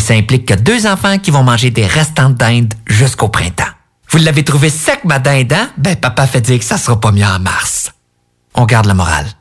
ça implique que deux enfants qui vont manger des restants de dinde jusqu'au printemps. Vous l'avez trouvé sec, ma dinde, hein? Ben, papa fait dire que ça sera pas mieux en mars. On garde la morale.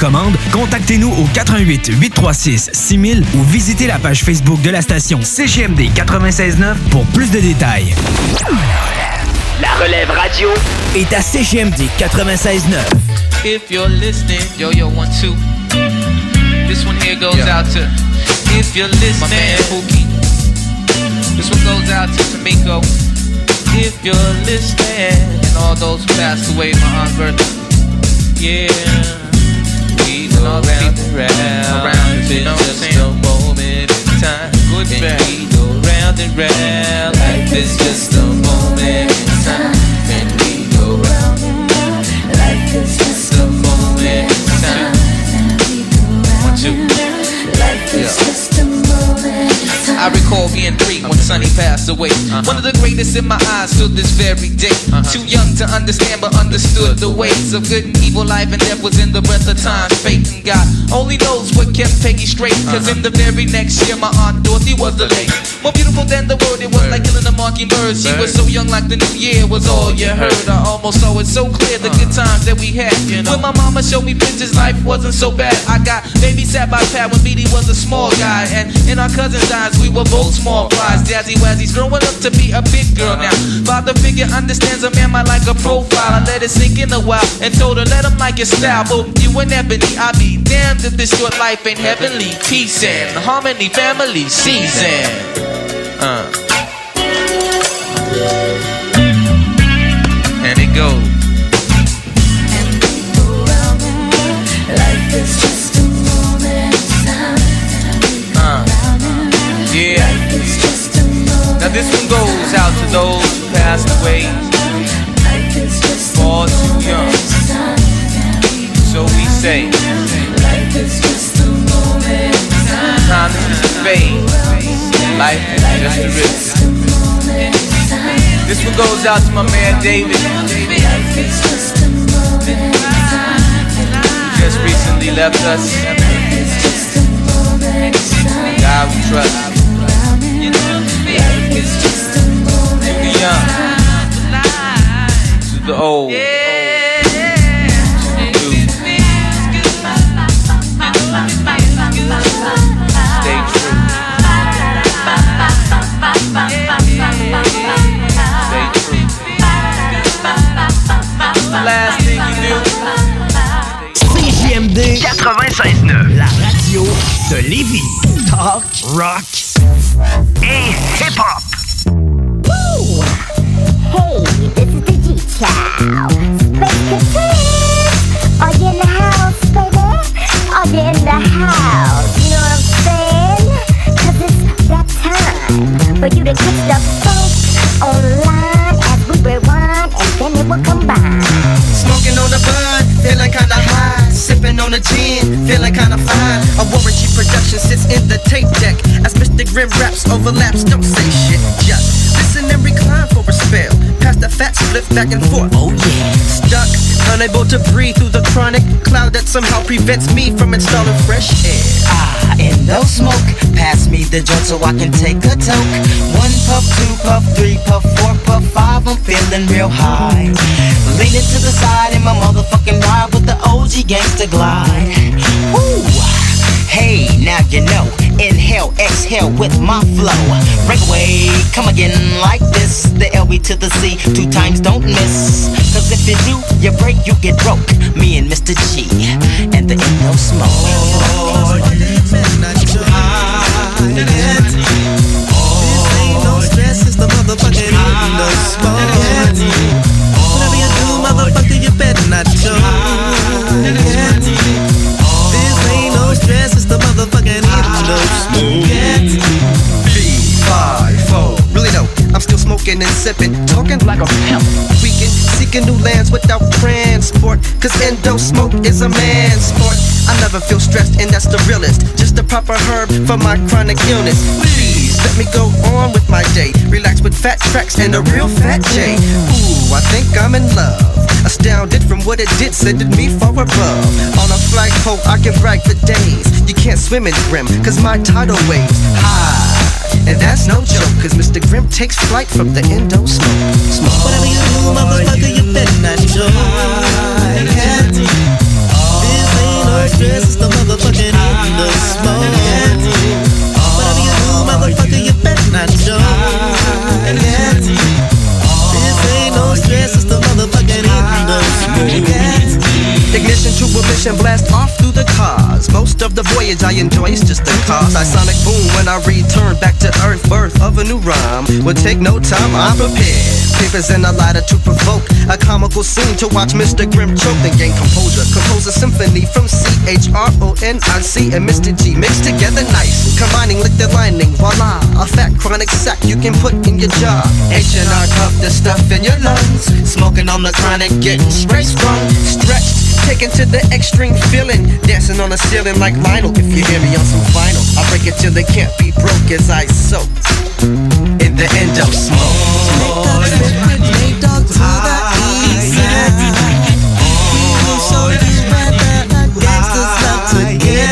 commande, contactez-nous au 88 836 6000 ou visitez la page Facebook de la station CGMD 969 pour plus de détails. La relève radio est à CGMD 96.9. If you're listening, yo yo one two. This one here goes out to if you're listening, my man Pookie. This one goes out to Tamiko. If you're listening, and all those who passed away, my aunt Bertha. Yeah. Around and round, around, you know what I'm saying? Just a moment in time. Good and bad. we go round and round. Life is just a moment in time. And we go round and round. Life is I recall being three when Sonny passed away. One of the greatest in my eyes till this very day. Too young to understand, but understood the ways of good and evil. Life and death was in the breath of time. Fate and God only knows what kept Peggy straight. Cause in the very next year, my aunt Dorothy was the late. More beautiful than the word, it was like killing a mockingbird. She was so young, like the new year was all you heard. I almost saw it so clear the good times that we had. When my mama showed me pictures, life wasn't so bad. I got babysat by Pat when BD was a small guy. And in our cousin's eyes, we were both small flies. Jazzy Wazzy's growing up to be a big girl now. Father figure understands a man might like a profile. I let it sink in a while and told her, let him like your style. Both you and Ebony, I be damned if this short life ain't heavenly. Peace and harmony, family season. Uh. And it goes. Now this one goes out to those who passed away far too young. So we say, time is just a fade. Life is just a risk. This one goes out to my man David. Who just recently left us. God we trust. Young. To the old. CJMD 96.9, la radio de Lévis. Talk, rock et hip-hop. Hey, this is the G-Child. Space Cadet. Are you in the house, baby? Are you in the house? You know what I'm saying? Cause it's that time for you to get the funk online as we rewind and then it will combine. Smoking on the bud, feeling kinda high. Sipping on a gin, feeling kinda fine. A Warren G production sits in the tape deck. As Mr. Raps overlaps, don't say shit. Just and recline for a spell. Pass the fat split back and forth. Oh yeah. Stuck, unable to breathe through the chronic cloud that somehow prevents me from installing fresh air. Ah, and no smoke. Pass me the joint so I can take a toke. One puff, two puff, three puff, four puff, five. I'm feeling real high. Leaning to the side in my motherfucking ride with the OG gangster glide. Woo! Hey, now you know. Inhale, exhale with my flow. Break away, come again like this. The LB to the C, two times don't miss. Cause if you do, you break, you get broke. Me and Mr. G, and the ain't no smoke. Stress is the motherfucking no smoke. Whatever you do, motherfucker, you better not choke. the motherfucking eaters. Get drinking and sipping, talking like a pimp. Weekend, seeking new lands without transport. Cause endo smoke is a man's sport. I never feel stressed, and that's the realest. Just the proper herb for my chronic illness. Please let me go on with my day. Relax with fat tracks and a real fat J. Ooh, I think I'm in love. Astounded from what it did, sending me far above. On a flagpole, I can brag for days. You can't swim in Grim, cause my tidal waves high. And that's no joke, cause Mr. Grim takes flight from the endo smoke. Whatever you do, motherfucker, you better not show. This ain't stress, it's the motherfucking smoke. Whatever you do, motherfucker, you better not. This ain't no stress, it's the motherfucking endo smoke. Ignition to mission, blast off through the cars. Most of the voyage I enjoy is just the cause. I sonic boom when I return back to earth. Birth of a new rhyme will take no time, I'm prepared. Papers and a lighter to provoke a comical scene to watch Mr. Grim choke. Then gain composure, compose a symphony from C H R O N I C and Mr. G mixed together nice. Combining liquid lining, voila, a fat chronic sack you can put in your jar. H&R cuff the stuff in your lungs. Smoking on the chronic, getting straight strong, stretched. Taken to the extreme feeling, dancing on the ceiling like Lionel. If you hear me on some vinyl, I break it till they can't be broke as I soak in the endo smoke. Yeah,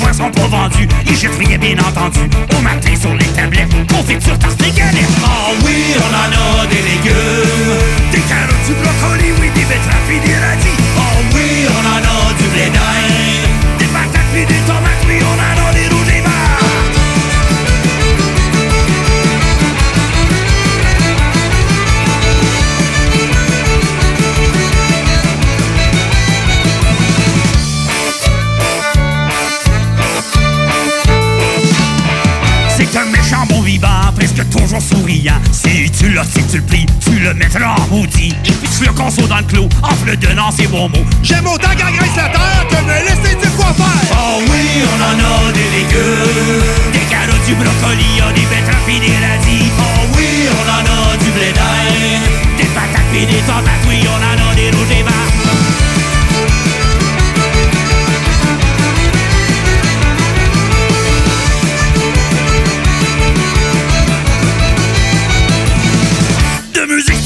soins sont pas vendus, ils jettent rien bien entendu. Au matin sur les tablettes, confiture tarte des galettes. Oh oui, on en a des légumes, le mettras en maudit. Et puis tu le conso dans le clos, en le donnant ses bons mots. J'aime autant graisse la terre que me laisser dire quoi faire. Oh oui, on en a des légumes, des carottes, du brocoli, y'a des betteraves pis des radis. Oh oui, on en a du blé d'Inde, des patates pis des tomates, oui, on en a des rouges et verts.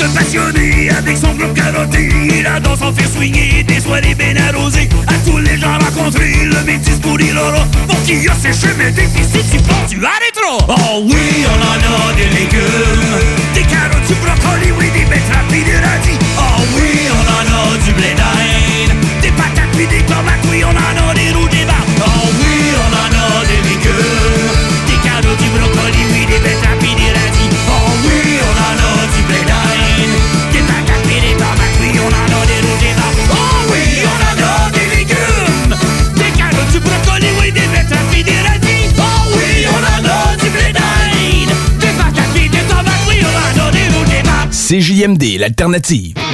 Se passionner avec son groupe carotté. La danse en fait swinger, des soirées bien arrosées. À tous les gens rencontrés, le métis pour l'aura. Pour qui a séché mes déficits, tu penses tu arrêteras. Oh oui, on en a des légumes, des carottes, du brocoli, oui, des betteraves pis des radis. Oh oui, on en a du blé d'Inde, des patates pis des tomates, oui, on en a des rouges des verts. Oh oui, on en a des légumes, des carottes, du brocoli, CJMD, l'alternative.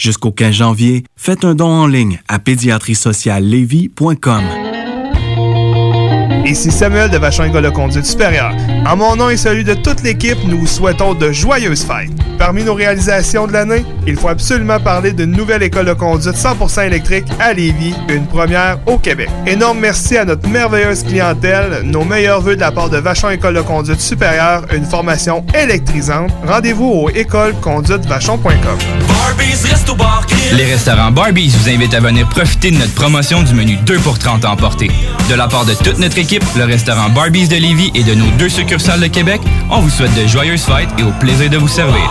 Jusqu'au 15 janvier, faites un don en ligne à pédiatriesociallevy.com. Ici Samuel de Vachon École de Conduite Supérieure. En mon nom et celui de toute l'équipe, nous vous souhaitons de joyeuses fêtes. Parmi nos réalisations de l'année, il faut absolument parler d'une nouvelle école de conduite 100% électrique à Lévis, une première au Québec. Énorme merci à notre merveilleuse clientèle, nos meilleurs voeux de la part de Vachon École de Conduite Supérieure, une formation électrisante. Rendez-vous au écoleconduitevachon.com. Les restaurants Barbies vous invitent à venir profiter de notre promotion du menu 2 pour 30 à emporter. De la part de toute notre équipe, le restaurant Barbies de Lévis et de nos deux succursales de Québec, on vous souhaite de joyeuses fêtes et au plaisir de vous servir.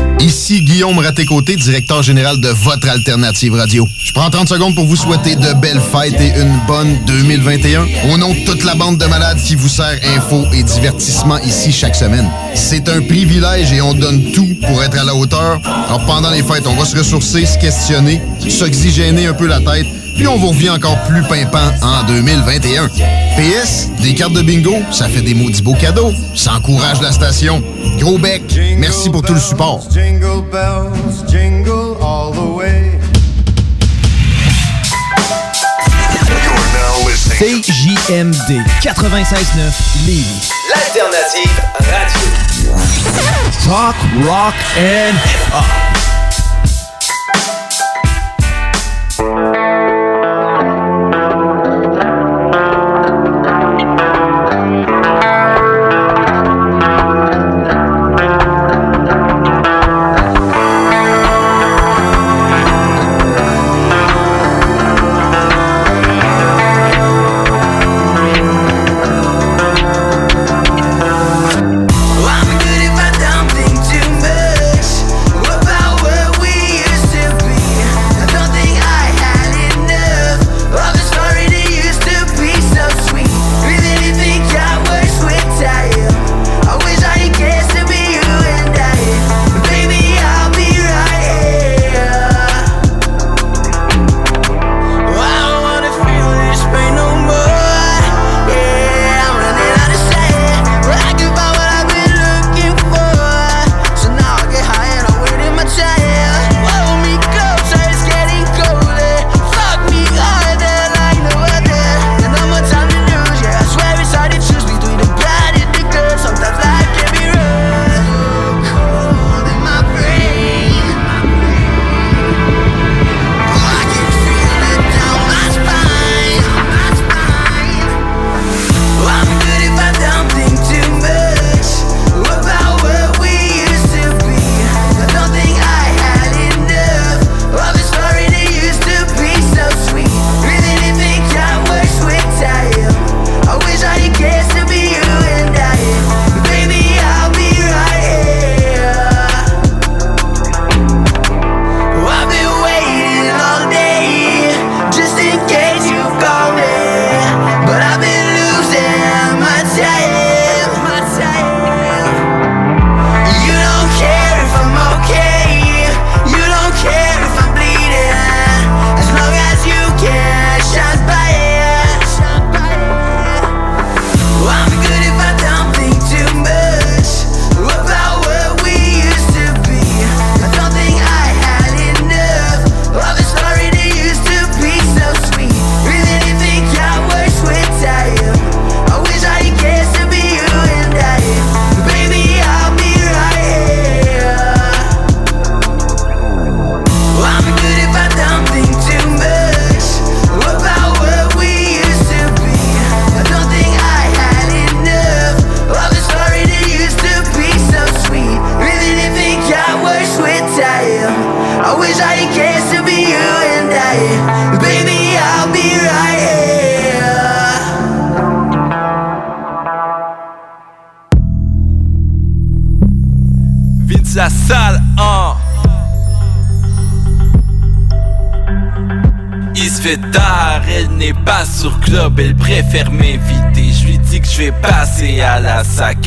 Ici Guillaume Raté-Côté, directeur général de votre alternative radio. Je prends 30 secondes pour vous souhaiter de belles fêtes et une bonne 2021. Au nom de toute la bande de malades qui vous sert info et divertissement ici chaque semaine. C'est un privilège et on donne tout pour être à la hauteur. Alors pendant les fêtes, on va se ressourcer, se questionner, s'oxygéner un peu la tête, puis on vous revient encore plus pimpant en 2021. PS, des cartes de bingo, ça fait des maudits beaux cadeaux. Ça encourage la station. Gros bec, merci pour tout le support. Jingle bells, jingle all the way. CJMD 96.9 Lévis. L'alternative radio. Talk, rock and hip-hop.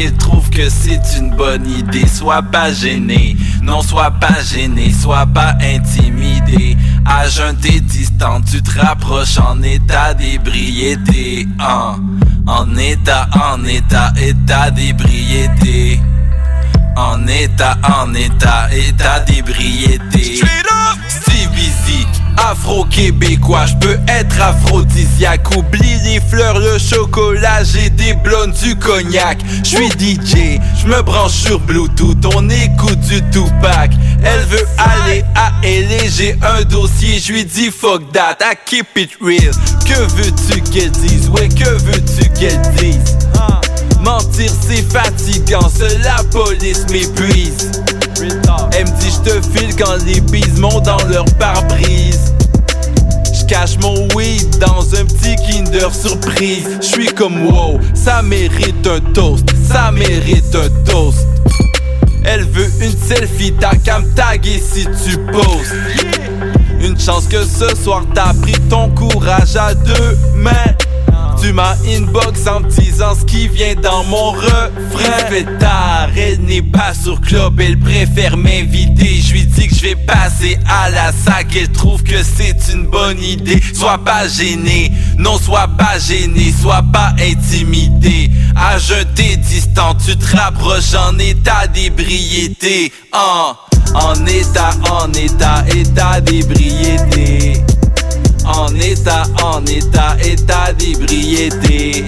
Elle trouve que c'est une bonne idée. Sois pas gêné, non sois pas gêné, sois pas intimidé. À jeun t'es distant, tu te rapproches en état d'ébriété. En état, en état, état d'ébriété. En état, en état, état d'ébriété. Afro-québécois, je peux être aphrodisiaque. Oublie les fleurs, le chocolat, j'ai des blondes, du cognac. Je suis DJ, je me branche sur Bluetooth, on écoute du Tupac. Elle veut aller à LA, j'ai un dossier, je lui dis fuck that, I keep it real. Que veux-tu qu'elle dise? Ouais, que veux-tu qu'elle dise? Mentir c'est fatigant, la police m'épuise. Elle me dit je te file quand les bises montent dans leur pare-brise. Cache mon weed dans un petit Kinder surprise. Je suis comme wow, ça mérite un toast, ça mérite un toast. Elle veut une selfie, t'as qu'à me si tu postes. Une chance que ce soir t'as pris ton courage à deux mains. Tu m'as inbox en disant ce qui vient dans mon refrain. Il fait tard, elle n'est pas sur club, elle préfère m'inviter. Je lui dis que je vais passer à la sac, elle trouve que c'est une bonne idée. Sois pas gêné, non sois pas gêné, sois pas intimidé. À jeter distant, tu te rapproches en état d'ébriété. En, en état, en état, état d'ébriété. En état, en état, état d'ébriété.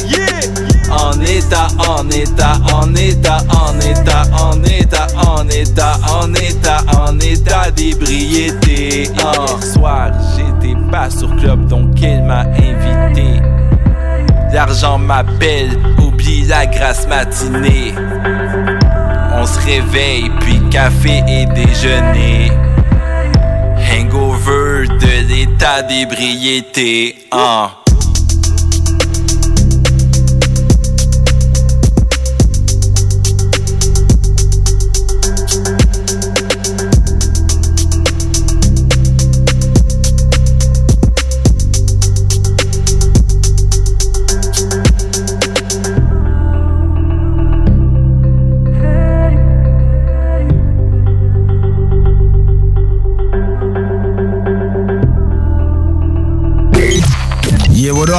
En état, en état, en état, en état, en état, en état, en état, en état d'ébriété. Hier soir, j'étais pas sur club, donc elle m'a invité. L'argent m'appelle, oublie la grasse matinée. On se réveille, puis café et déjeuner. L'état d'ébriété. hein.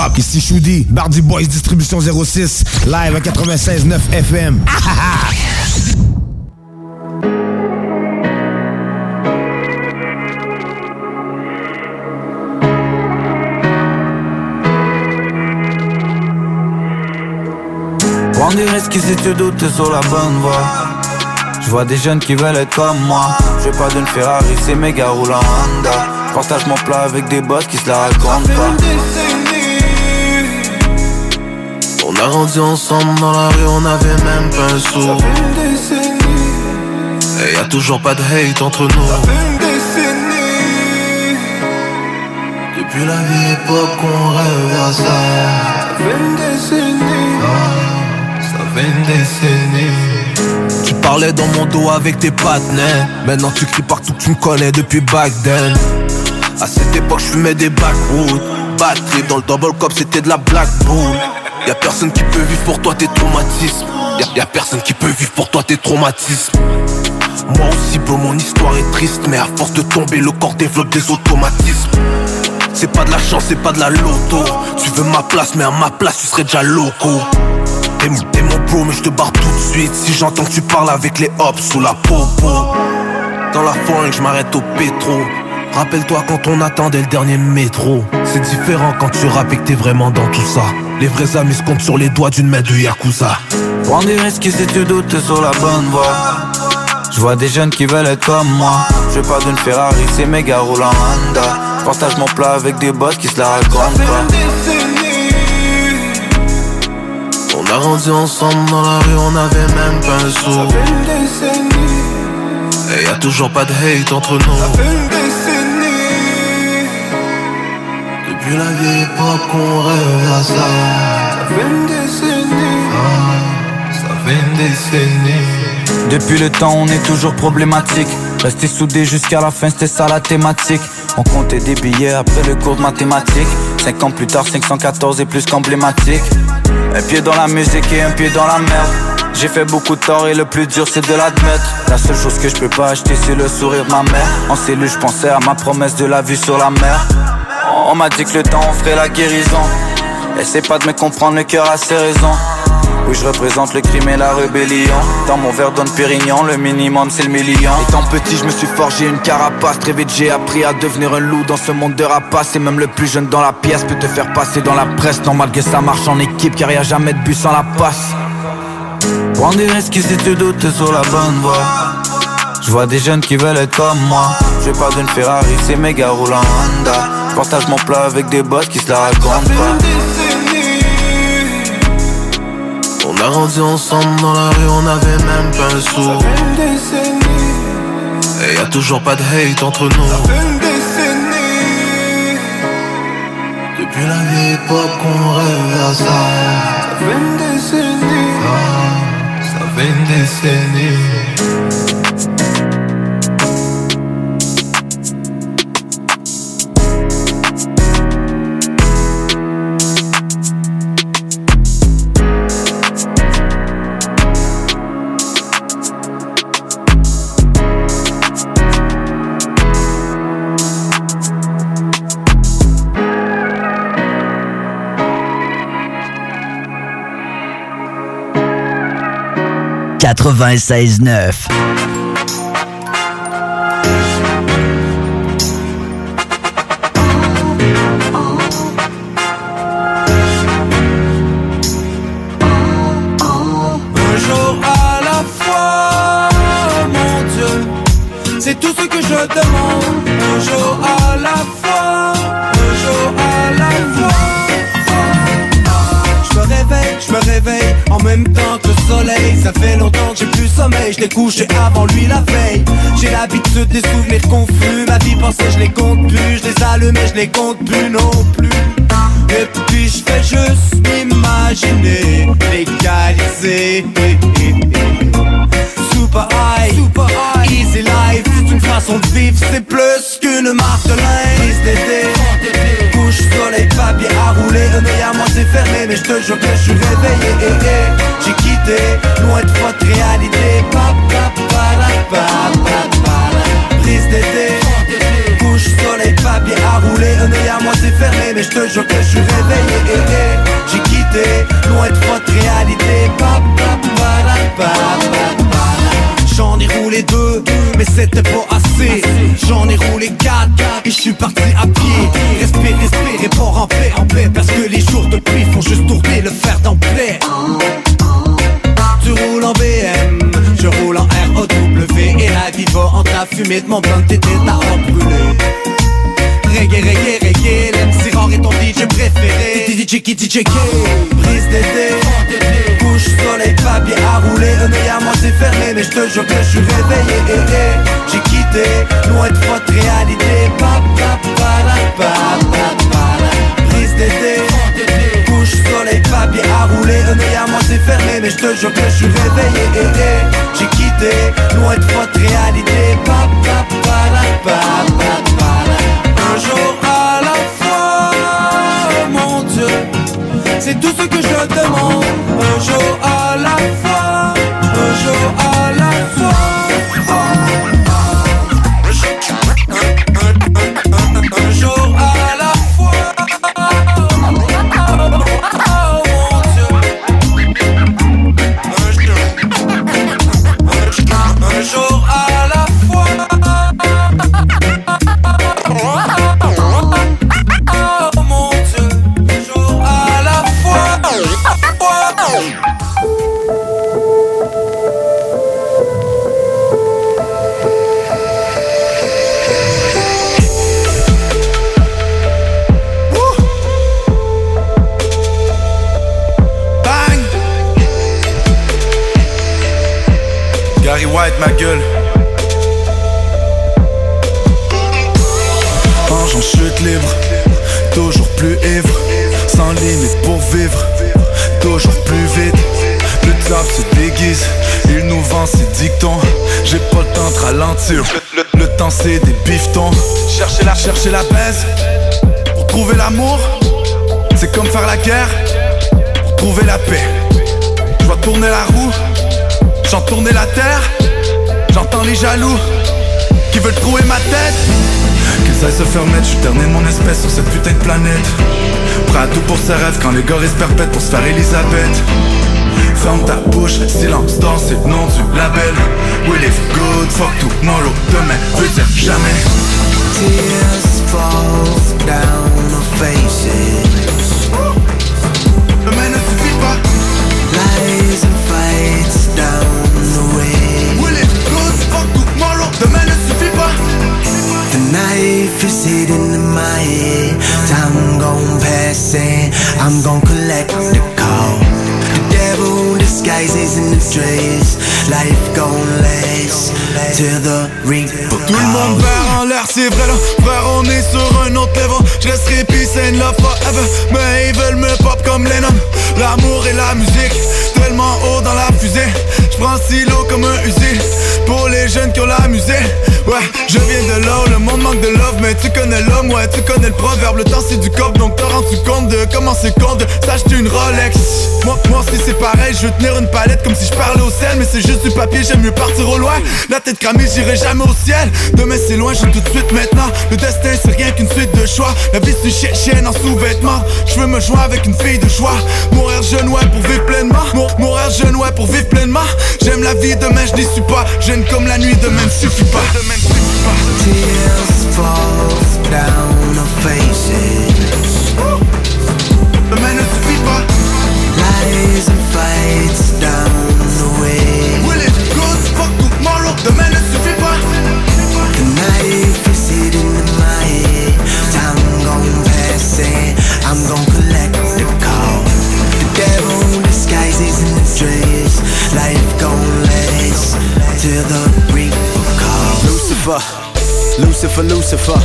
Up? Ici Choudi, Bardi Boys Distribution 06, live à 96.9 FM. Risques si tu doutes t'es sur la bonne voie Je vois des jeunes qui veulent être comme moi Je pas d'une Ferrari, c'est méga roule en Honda partage mon plat avec des boss qui se la racontent pas a grandi ensemble dans la rue, on avait même pas un sou. Et y a toujours pas de hate entre nous. Depuis la vieille époque, on rêve à ça. Ça fait une décennie. Ah, ça fait une décennie. Tu parlais dans mon dos avec tes partenaires. Maintenant tu cries partout que tu me connais depuis back then. À cette époque, je fumais des backwoods. Bad trip dans le double cup, c'était de la black bull. Y'a personne qui peut vivre pour toi tes traumatismes. Y'a, personne qui peut vivre pour toi tes traumatismes. Moi aussi, bro, mon histoire est triste. Mais à force de tomber, le corps développe des automatismes. C'est pas de la chance, c'est pas de la loto. Tu veux ma place, mais à ma place, tu serais déjà loco. T'es, mon- bro, mais je te barre tout de suite. Si j'entends que tu parles avec les hops sous la popo. Dans la forêt, je m'arrête au pétro. Rappelle-toi quand on attendait le dernier métro. C'est différent quand tu rappes et que t'es vraiment dans tout ça. Les vrais amis se comptent sur les doigts d'une main de Yakuza. Prends des risques si tu doutes t'es sur la bonne voie Je vois des jeunes qui veulent être comme moi Je pas d'une Ferrari, c'est méga roule en Honda Je partage mon plat avec des boss qui se la racontent pas On a grandi ensemble dans la rue, on avait même pas un sou. Ça fait une décennie. Et y a toujours pas de hate entre nous. Depuis la vieille époque, on rêve à ça. Ça fait une décennie. Ah, ça fait une décennie. Depuis le temps, on est toujours problématique. Rester soudés jusqu'à la fin, c'était ça la thématique. On comptait des billets après le cours de mathématiques. Cinq ans plus tard, 514 est plus qu'emblématique. Un pied dans la musique et un pied dans la merde. J'ai fait beaucoup de tort et le plus dur c'est de l'admettre La seule chose que je peux pas acheter c'est le sourire de ma mère En cellule je pensais à ma promesse de la vue sur la mer On m'a dit que le temps ferait la guérison Essaie pas de me comprendre, le cœur a ses raisons oui, je représente le crime et la rébellion. Dans mon verre donne Pérignon, le minimum c'est le million. Étant petit, je me suis forgé une carapace. Très vite, j'ai appris à devenir un loup dans ce monde de rapaces. Et même le plus jeune dans la pièce peut te faire passer dans la presse. Normal que ça marche en équipe, car y a jamais de bus sans la passe. Prends des risques si tu doutes sur la bonne voie? Je vois des jeunes qui veulent être comme moi. Je pas d'une Ferrari, c'est méga roulant Honda. Je partage mon plat avec des boss qui se la racontent pas. On a grandi ensemble dans la rue, on avait même pas un sou. Et y a toujours pas de hate entre nous. Depuis la vieille époque, on rêve à ça. Ça fait une décennie. Ah, ça fait une décennie. 96.9. l'ai couché avant lui la veille. J'ai l'habitude des souvenirs confus. Ma vie pensée, je les compte plus. Je les allume je les compte plus non plus. Et puis je fais juste m'imaginer légaliser Super high, easy life C'est une façon de vivre, c'est plus qu'une marque d'été Couche, soleil, papier à rouler œil à moi c'est fermé mais je te jure que je suis réveillé. J'ai quitté, loin de votre réalité d'été Couche, soleil, papier à rouler. Un à moi c'est fermé mais je te jure que je suis réveillé. Eh, eh. J'ai quitté, loin de votre réalité. J'en ai roulé deux, mais c'était pas assez. J'en ai roulé quatre, et je suis parti à pied. Respire, respire et port en paix, en paix. Parce que les jours de pluie font juste tourner le fer d'emblée tu roules en BM, fumée de mon blunt et tes tarots brûlés Reggae, reggae, reggae, l'MC rare est ton DJ préféré. T'es DJ qui DJ Brise d'été, couche, soleil, papier à rouler. Un œil à moi c'est fermé mais je te jure que je suis réveillé. Eh, eh. J'ai quitté, loin de votre réalité. Pa, pa, pa, pa. Brise d'été, couche, soleil, papier à rouler. Un œil à moi c'est fermé mais je te jure que je suis réveillé. Eh, eh. J'ai quitté, loin de votre réalité Ses rêves quand les gorilles se perpètent pour se faire Elisabeth. Ferme ta bouche, silence dans c'est le nom du label. We live good, fuck tomorrow, demain veut dire jamais. Tears fall down our faces. Demain ne suffit pas. Lies and fights down knife is hidden in my head. Time gon' pass and I'm gon' collect the call. The devil disguises in the dress. Life gon' last till the reaper Tout le monde verre en l'air, c'est vrai là. Frère on est sur un autre level. Je resterai peace and love forever. Mais ils veulent me pop comme Lennon. L'amour et la musique Tellement haut dans la fusée. Je prends silo comme un usine. Pour les jeunes qui ont la Ouais, je viens de où le monde manque de love Mais tu connais l'homme, ouais, tu connais le proverbe Le temps c'est du cop, donc t'as rendu compte de Comment c'est con de s'acheter une Rolex? Moi, moi si c'est pareil, je veux tenir une palette Comme si je parlais au ciel, mais c'est juste du papier J'aime mieux partir au loin, la tête cramée, j'irai jamais au ciel. Demain c'est loin, je tout de suite maintenant. Le destin c'est rien qu'une suite de choix. La vie c'est une chi- chienne en sous-vêtements. Je veux me joindre avec une fille de joie. Mourir jeune, ouais, pour vivre pleinement. Mour- Mourir jeune, ouais, pour vivre pleinement. J'aime la vie, demain je n'y suis pas. Jeune comme la nuit, demain ne suffit pas Tears fall down our faces. Ne suffit pas Lies and fights down the way. Good, fuck tomorrow suffit pas The knife is in my head. Time I'm collect the call. The devil disguises in the dress. Life gon' last till the reaper calls. Lucifer, Lucifer, Lucifer.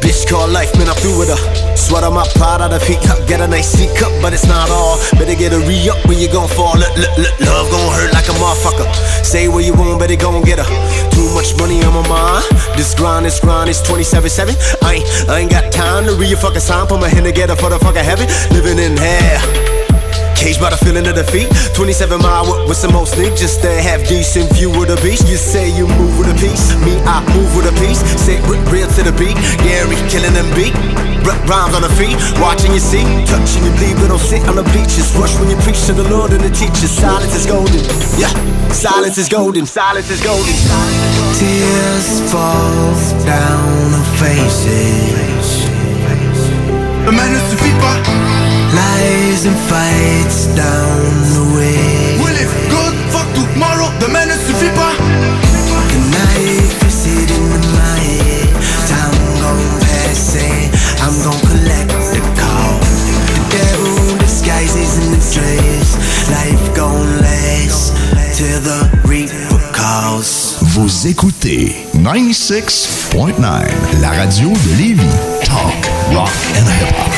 Bitch called life, man, I'm through with her. Sweat on my pot out of heat cup, get a nice C cup, but it's not all. Better get a re up when you gon' fall. Look, look, look, love gon' hurt like a motherfucker. Say what you want, but better gon' get her. Too much money on my mind. This grind, this grind is 27-7. I ain't, I ain't got time to read your fucking sign. Put my hand together for the fucking heaven. Living in hell. Caged by the feeling of defeat. 27 mile with, with some old sneak. Just to have decent view of the beach. You say you move with a piece. Me, I move with a piece. Say re- real to the beat. Gary killing them beat. R- rhymes on the feet. Watching you see. Touching you bleed. But don't sit on the bleachers. Rush when you preach to the Lord and the teachers. Silence is golden. Yeah. Silence is golden. Silence is golden. Tears fall down our faces. Demain ne suffit pas Lies and fights down the way. We live good, fuck tomorrow Demain ne suffit pas The knife is hidden in my head. Time gon' pass and I'm gon' collect the call. The devil disguises in the dress. Life gon' last till the reaper calls. Vous écoutez 96.9, la radio de Lévis. Talk, rock and hip-hop.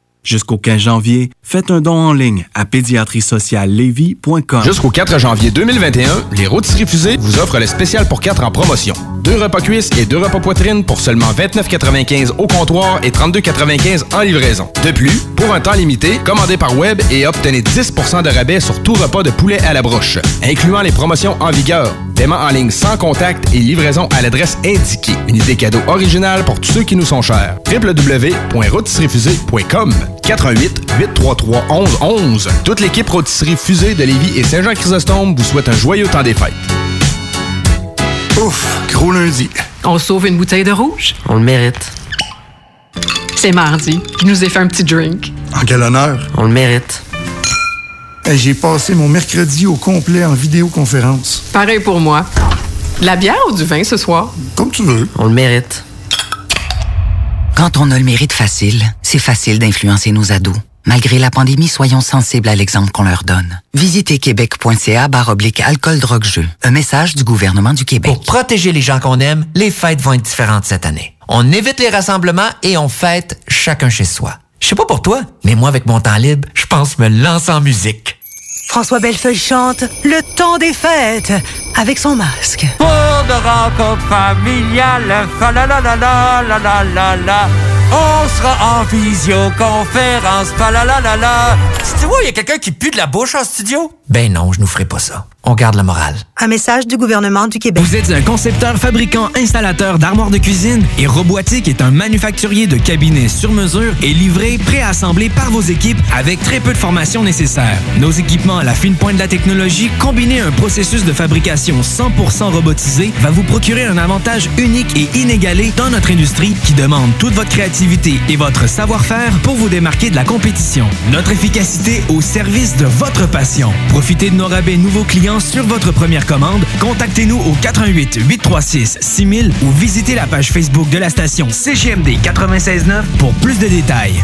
Jusqu'au 15 janvier, faites un don en ligne à pédiatriesociallevy.com. Jusqu'au 4 janvier 2021, les rôtisseries fusées vous offrent le spécial pour 4 en promotion. Deux repas cuisses et deux repas poitrine pour seulement 29,95 au comptoir et 32,95 en livraison. De plus, pour un temps limité, commandez par web et obtenez 10% de rabais sur tout repas de poulet à la broche, incluant les promotions en vigueur. Paiement en ligne sans contact et livraison à l'adresse indiquée. Une idée cadeau originale pour tous ceux qui nous sont chers. www.rôtisseriefusée.com 88 833 11 11 Toute l'équipe Rôtisserie Fusée de Lévis et Saint-Jean-Chrysostome vous souhaite un joyeux temps des fêtes. Ouf, gros lundi. On sauve une bouteille de rouge? On le mérite. C'est mardi. Je nous ai fait un petit drink. En quel honneur? On le mérite. Hey, J'ai passé mon mercredi au complet en vidéoconférence. Pareil pour moi. De la bière ou du vin ce soir? Comme tu veux. On le mérite. Quand on a le mérite facile, c'est facile d'influencer nos ados. Malgré la pandémie, soyons sensibles à l'exemple qu'on leur donne. Visitez québec.ca barre oblique alcool drogue jeu. Un message du gouvernement du Québec. Pour protéger les gens qu'on aime, les fêtes vont être différentes cette année. On évite les rassemblements et on fête chacun chez soi. Je sais pas pour toi, mais moi avec mon temps libre, je pense me lancer en musique. François Bellefeuille chante Le temps des fêtes avec son masque. Pour de rencontres familiales, fa la la la la la la la la. On sera en visioconférence, fa la la la la. Tu vois, il y a quelqu'un qui pue de la bouche en studio? Ben non, je nous ferai pas ça. On garde la morale. Un message du gouvernement du Québec. Vous êtes un concepteur, fabricant, installateur d'armoires de cuisine et Robotique est un manufacturier de cabinets sur mesure et livré, préassemblé par vos équipes avec très peu de formation nécessaire. Nos équipements à la fine pointe de la technologie, combinés à un processus de fabrication 100% robotisé, va vous procurer un avantage unique et inégalé dans notre industrie qui demande toute votre créativité et votre savoir-faire pour vous démarquer de la compétition. Notre efficacité au service de votre passion. Profitez de nos rabais nouveaux clients sur votre première commande. Contactez-nous au 88 836 6000 ou visitez la page Facebook de la station CGMD 969 pour plus de détails.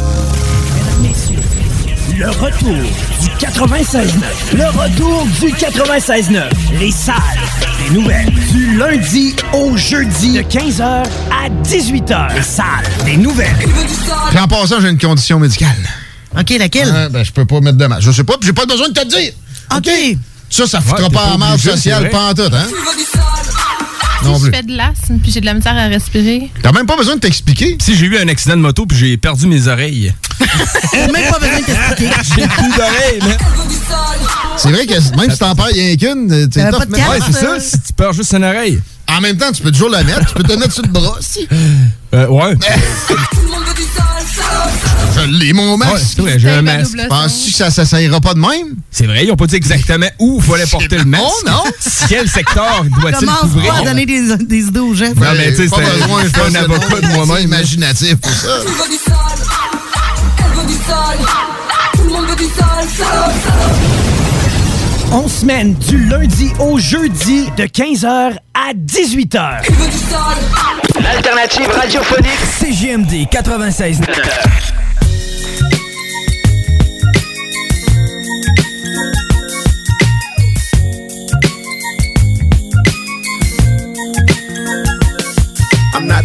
Le retour du 96.9. Le retour du 96.9. Les salles des nouvelles. Du lundi au jeudi de 15h à 18h. Les salles des nouvelles. Puis en passant, j'ai une condition médicale. OK, laquelle? Ah, ben, je peux pas mettre de masque. Je sais pas, puis j'ai pas besoin de te le dire. OK. Ça, ça foutra Ouais, pas pas en marge sociale pantoute, hein? Non Si plus. je fais de l'asthme puis j'ai de la misère à respirer. T'as même pas besoin de t'expliquer. Si j'ai eu un accident de moto puis j'ai perdu mes oreilles. Même pas besoin de t'expliquer. J'ai plus d'oreilles, là. C'est vrai que même si t'en perds rien qu'une, euh, c'est T'avais tough, mais- Ouais, c'est ça, si tu perds juste une oreille. En même temps, tu peux toujours la mettre, tu peux te mettre sur le bras aussi. Euh, ouais. Je l'ai, mon masque. Ouais, j'ai un masque. Penses-tu que ça, ça, pas de même? C'est vrai, ils ont pas dit exactement où il fallait porter le masque. Oh non! Quel secteur doit-il Commence couvrir? pas à donner des, des idées aux gens? Non, mais tu sais, c'est un avocat de moi-même. imaginatif pour ça. Elle veut du. Tout le monde veut du On semaine du lundi au jeudi de 15h à 18h. L'alternative radiophonique CGMD 96.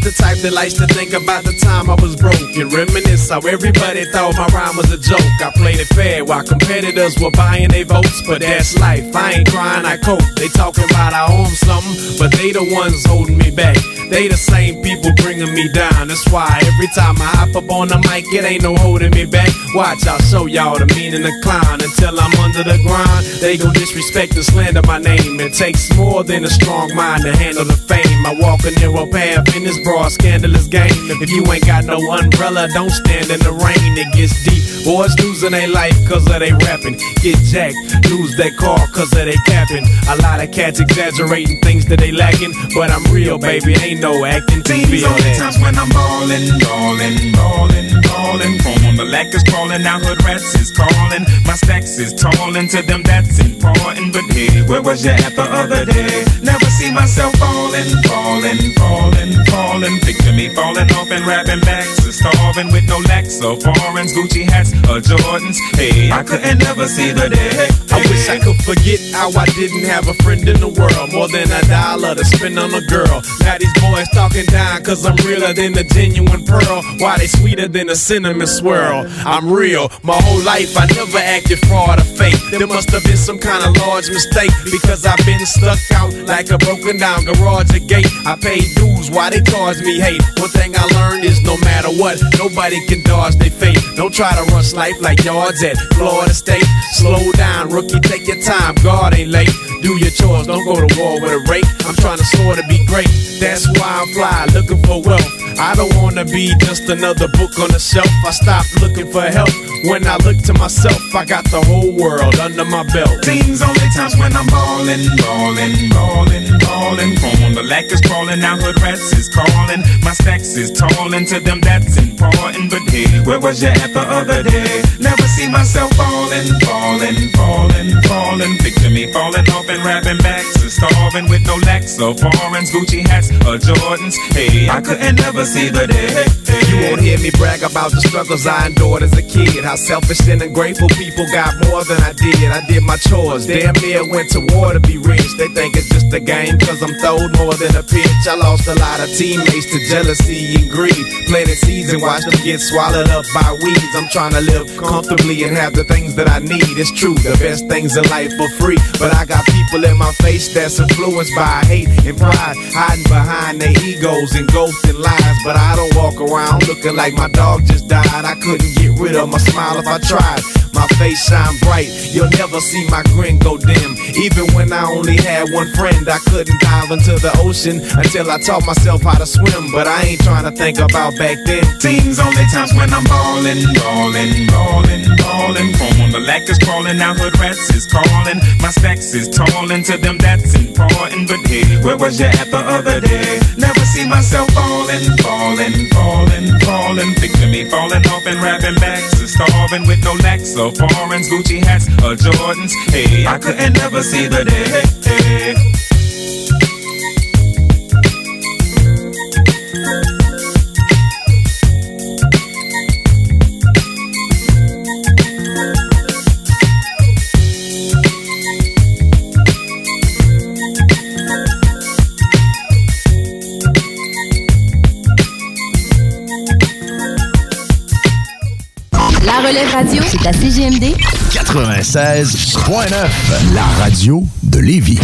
The type that likes to think about the time I was broke and reminisce how everybody thought my rhyme was a joke. I played it fair while competitors were buying their votes, but that's life. I ain't crying, I cope. They talking about I 'em something, but they the ones holding me back. They the same people bringing me down. That's why every time I hop up on the mic, it ain't no holding me back. Watch, I'll show y'all the meaning of clown until I'm under the grind, They gon' disrespect and slander my name. It takes more than a strong mind to handle the fame. I walk a narrow path in this scandalous game. If you ain't got no umbrella, don't stand in the rain. It gets deep. Boys losing their life cause of they rapping. Get jacked, lose their car cause of they capping. A lot of cats exaggerating things that they lacking. But I'm real, baby, ain't no acting to These feel are the that. times when I'm ballin', ballin', ballin', ballin'. Phone on the lack is crawling, now hood rats is calling. My stacks is tallin' to them, that's important. But hey, where was you at the other day? Never see myself fallin', fallin', fallin', fallin'. Picture me fallin' off and rapping backs, starving with no lacks or foreigns, Gucci hats or Jordans. Hey, I couldn't never see the day. I wish I could forget how I didn't have a friend in the world. More than a dollar to spend on a girl. Now these boys talking down cause I'm realer than the genuine pearl. Why they sweeter than a cinnamon swirl? I'm real. My whole life I never acted fraud or fake. There must have been some kind of large mistake because I've been stuck out like a broken down garage or gate. I paid dues why they charge me hate. One thing I learned is no matter what? Nobody can dodge their fate. Don't try to rush life like yards at Florida State. Slow down, rookie, take your time. God ain't late. Do your chores, don't go to war with a rake. I'm trying to soar to be great. That's why I'm fly, looking for wealth. I don't wanna be just another book on the shelf. I stopped looking for help. When I look to myself, I got the whole world under my belt. Seems only times when I'm ballin', ballin', ballin', ballin'. Phone the lack is crawling, now hood rats is calling. My stacks is tallin' to them, that's important. But hey, where was you at the other day? Never see myself fallin', fallin', fallin', fallin'. Picture me fallin' off and rapping backs to starving with no lacks of foreigns, Gucci hats or Jordans. Hey, I couldn't never see the day. You won't hear me brag about the struggles I endured as a kid. How selfish and ungrateful people got more than I did. I did my chores, damn near went to war to be rich. They think it's just a game, cause I'm throwed more than a pitch. I lost a lot of teammates to jealousy and greed. Planted seeds and watched them get swallowed up by weeds. I'm trying to live comfortably and have the things that I need. It's true, the best things in life are free. But I got people in my face that's influenced by hate and pride, hiding behind their egos and ghosts and lies. But I don't walk around looking like my dog just died. I couldn't get rid of my smile if I tried. My face shine bright, you'll never see my grin go dim. Even when I only had one friend, I couldn't dive into the ocean until I taught myself how to swim. But I ain't trying to think about back then. Seems only times when I'm ballin', ballin', ballin', ballin'. Phone the lack is crawling, now hood rats is calling. My stacks is tallin' to them, that's important. But hey, where was you at the other day? Never see myself fallin', fallin', fallin', fallin'. Picture me fallin' off and rapping backs to starving with no lacks foreigns, Gucci hats or Jordans. Hey, I couldn't never see the day. Radio, c'est la CGMD 96.9, la radio de Lévis.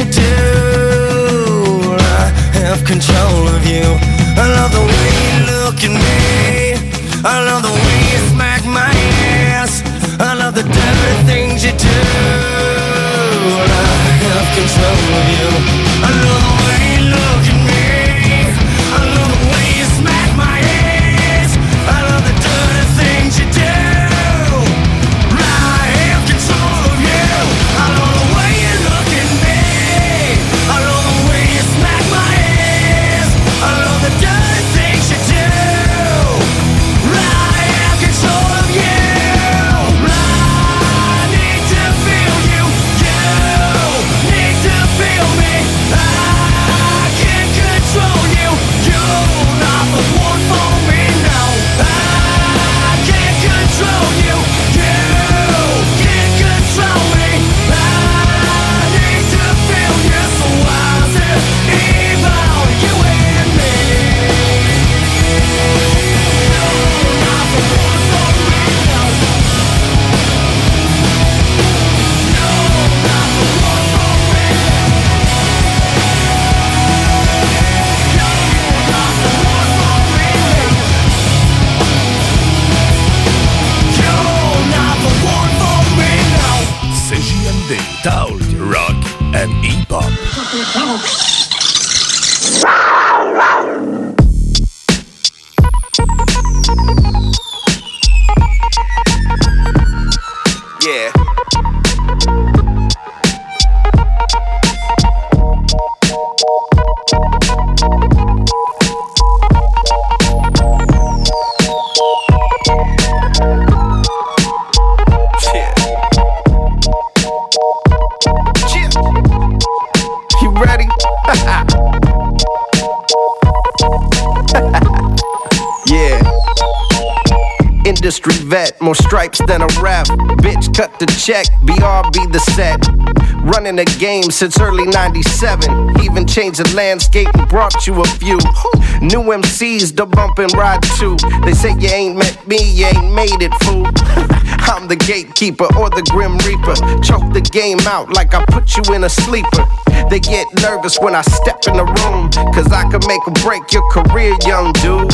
You do. I have control of you. I love the way you look at me. I love the way you smack my ass. I love the dirty things you do. I have control of you. Cut the check, BRB the set. Running the game since early 97. Even changed the landscape and brought you a few. New MCs to bump and ride to. They say you ain't met me, you ain't made it, fool. I'm the gatekeeper or the grim reaper. Choke the game out like I put you in a sleeper. They get nervous when I step in the room. Cause I could make or break your career, young dude.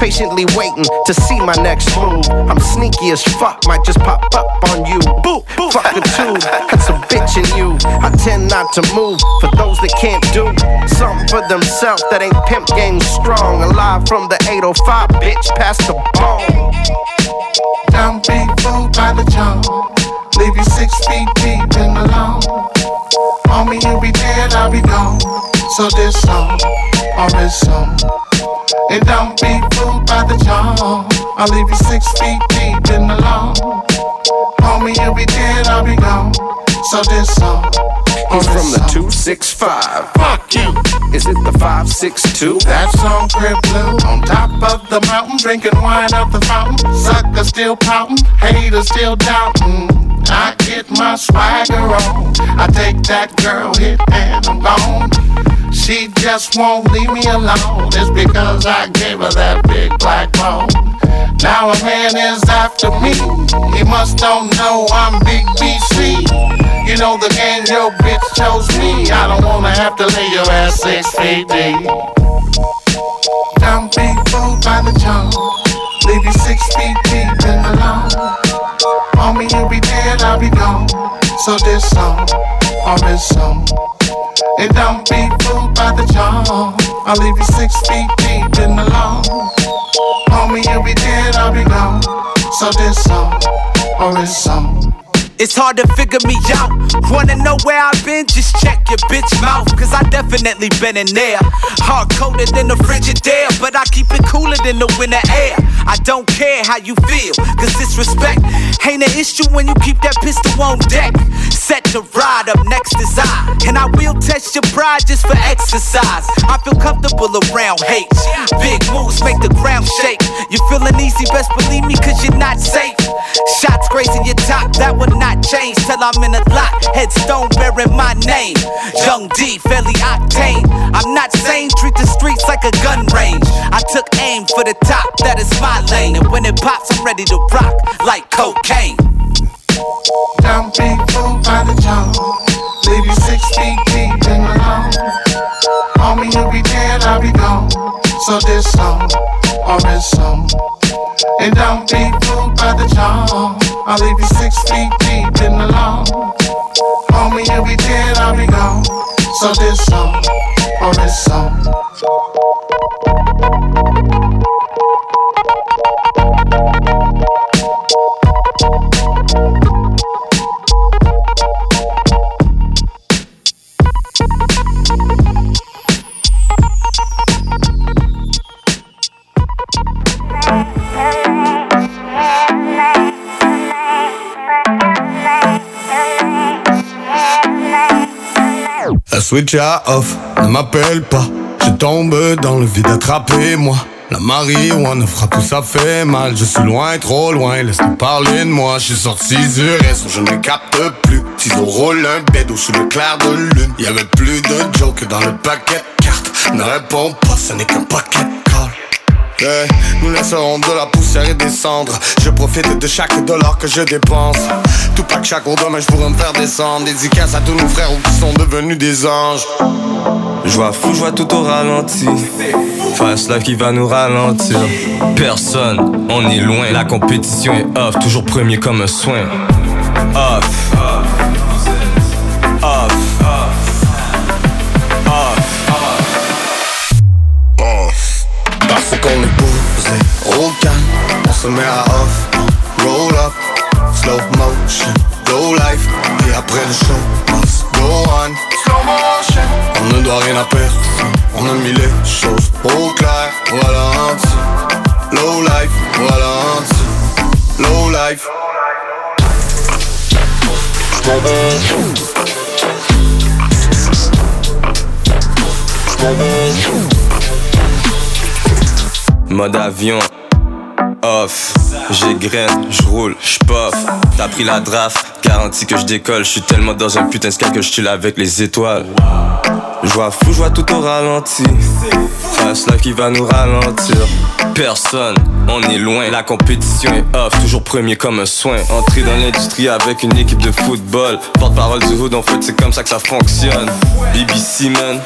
Patiently waiting to see my next move. I'm sneaky as fuck, might just pop up on you. Boo, boo. Fuck a tube, that's a bitch in you. I tend not to move for those that can't do something for themselves that ain't pimp game strong. Alive from the 805, bitch, past the ball. Don't be fooled by the charm. Leave you six feet deep in the lawn. Homie, you'll be dead, I'll be gone. So this song, or this song. And don't be fooled by the charm. I'll leave you six feet deep in the you'll be dead, I'll be gone. So this song. He's from the 265. Fuck you. Is it the 562? That's on Crib Blue. On top of the mountain, drinking wine out the fountain. Sucker still pouting, haters still doubting. I get my swagger on. I take that girl hit and I'm gone. She just won't leave me alone. It's because I gave her that big black bone. Now a man is after me. He must don't know I'm Big BC. You know the game your bitch chose me. I don't wanna have to lay your ass six feet deep. Don't be fooled by the charm. Leave you six feet deep the Homie, you'll be dead, I'll be gone. So this song, or this song. And don't be fooled by the charm. I'll leave you six feet deep in the lawn. Homie, you'll be dead, I'll be gone. So this song, or this song. It's hard to figure me out. Wanna know where I've been? Just check your bitch mouth, cause I definitely been in there. Hard coded in the Frigidaire, but I keep it cooler than the winter air. I don't care how you feel, cause disrespect ain't an issue when you keep that pistol on deck. Set to ride up next is I, and I will test your pride just for exercise. I feel comfortable around hate. Big moves make the ground shake. You feeling easy, best believe me, cause you're not safe. Shots grazing your top, that will not change till I'm in a lot. Headstone bearing my name. Young D, fairly octane. I'm not saying treat the streets like a gun range. I took aim for the top, that is my lane. And when it pops, I'm ready to rock like cocaine. Don't be fooled by the charm. Leave you six feet deep in the lawn. Homie, you'll be dead, I'll be gone. So this song, or this song. And don't be fooled by the charm. I'll leave you six feet deep in the lawn. Homie, you'll be dead, I'll be gone. So this song, or this song. La switch à off, ne m'appelle pas. Je tombe dans le vide, attrapez-moi. La marijuana fera tout ça fait mal. Je suis loin, trop loin, laisse-nous parler de moi. Je suis sorti du réseau, je ne capte plus. Ciseaux roule un bédo sous le clair de lune. Y avait plus de joke dans le paquet de cartes. Ne réponds pas, ce n'est qu'un paquet de calls. Yeah, nous laisserons de la poussière et des cendres Je profite de chaque dollar que je dépense Tout pas que chaque demain je pourrais me faire descendre Dédicace à tous nos frères qui sont devenus des anges Je vois fou, je vois tout au ralenti. Fast life qui va nous ralentir. Personne, on est loin. La compétition est off, toujours premier comme un soin. Off. On se met à off Roll up, slow motion, low life Et après le show, must go on. Slow motion. On ne doit rien à perdre On a mis les choses au clair Voilà un petit Low life, voilà un petit Low life. Mode avion, off, j'égraine, j'roule, j'puff. T'as pris la draft, garantie que je décolle. J'suis tellement dans un putain de sky que j'tule avec les étoiles. J'vois fou, j'vois tout au ralenti. Fast life qui va nous ralentir. Personne, on est loin. La compétition est off, toujours premier comme un soin. Entrer dans l'industrie avec une équipe de football. Porte-parole du hood, en fait, c'est comme ça que ça fonctionne. BBC, man.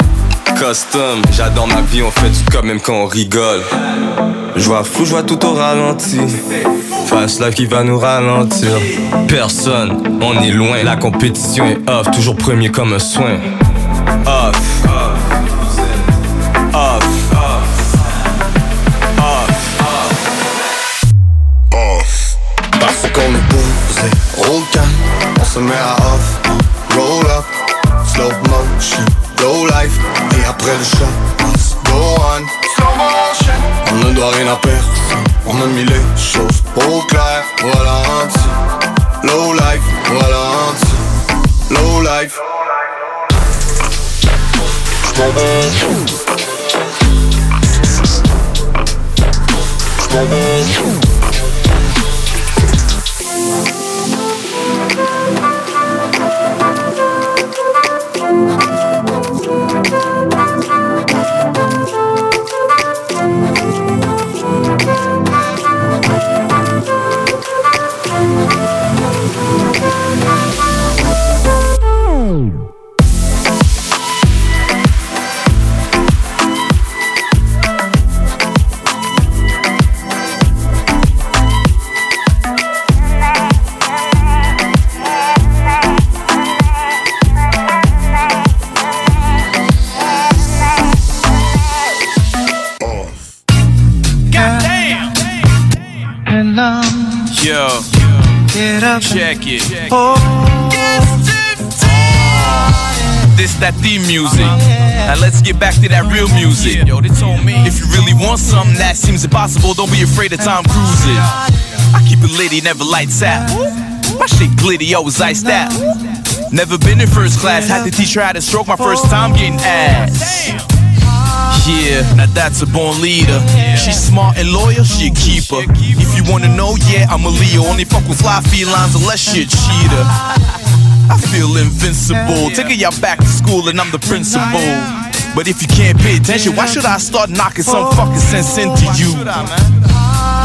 Custom, j'adore ma vie, on fait du cop même quand on rigole. J'vois fou, j'vois tout au ralenti. Fast life qui va nous ralentir. Personne, on est loin. La compétition est off, toujours premier comme un soin. Off. Get back to that real music. Yo, they told me if you really want something that seems impossible, don't be afraid of Tom Cruise. I keep it litty, never lights out. My shit glitty, always iced out. Never been in first class, had to teach her how to stroke my first time getting ass. Yeah, now that's a born leader. She's smart and loyal, she a keeper. If you wanna know, yeah, I'm a Leo. Only fuck with fly felines unless she a cheater. I feel invincible. Taking y'all back to school and I'm the principal. But if you can't pay attention, why should I start knocking some fucking sense into you?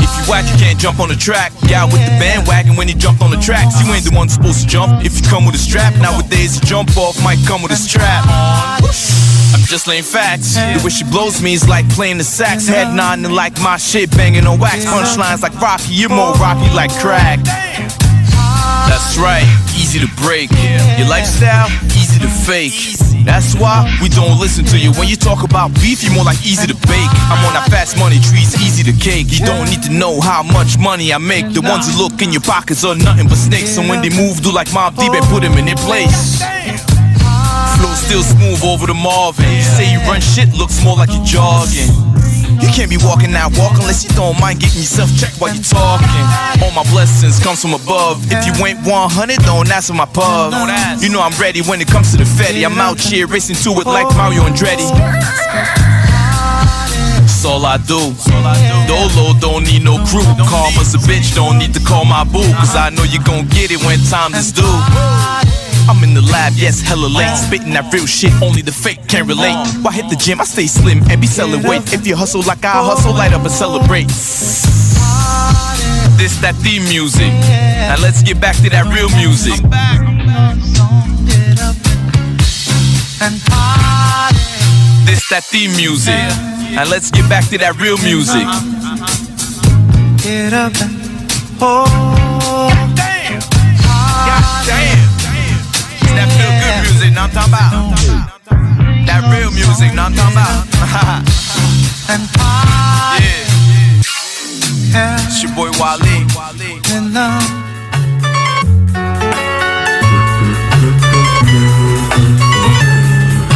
If you whack, you can't jump on the track. Yeah, with the bandwagon when he jumped on the tracks. You ain't the one supposed to jump. If you come with a strap, nowadays the jump off might come with a strap. I'm just laying facts. The way she blows me is like playing the sax. Head nodding like my shit banging on wax. Punchlines like Rocky, you're more rocky like crack. That's right, easy to break. Your lifestyle, easy to fake. That's why we don't listen to you. When you talk about beef, you're more like easy to bake. I'm on that fast money trees, easy to cake. You don't need to know how much money I make. The ones who look in your pockets are nothing but snakes. And when they move, do like Mob Deep and put them in their place. Flow still smooth over the Marvin. You say you run shit, looks more like you're jogging. You can't be walking that walk unless you don't mind getting yourself checked while you're talking. All my blessings comes from above. If you ain't 100, don't ask for my pub. You know I'm ready when it comes to the Fetty. I'm out here racing to it like Mario Andretti. That's all I do. Dolo don't need no crew. Karma's a bitch, don't need to call my boo. Cause I know you gon' get it when time is due. I'm in the lab, yes, hella late. Spitting that real shit, only the fake can relate. Why hit the gym? I stay slim and be selling weight. If you hustle like I hustle, light up and celebrate. This that theme music. Now let's get back to that real music. This that theme music. Now let's get back to that real music. Get up and oh. Damn. God damn. That feel good music, talking about. That real music, now I'm talking about. yeah. It's your boy Wale. And love.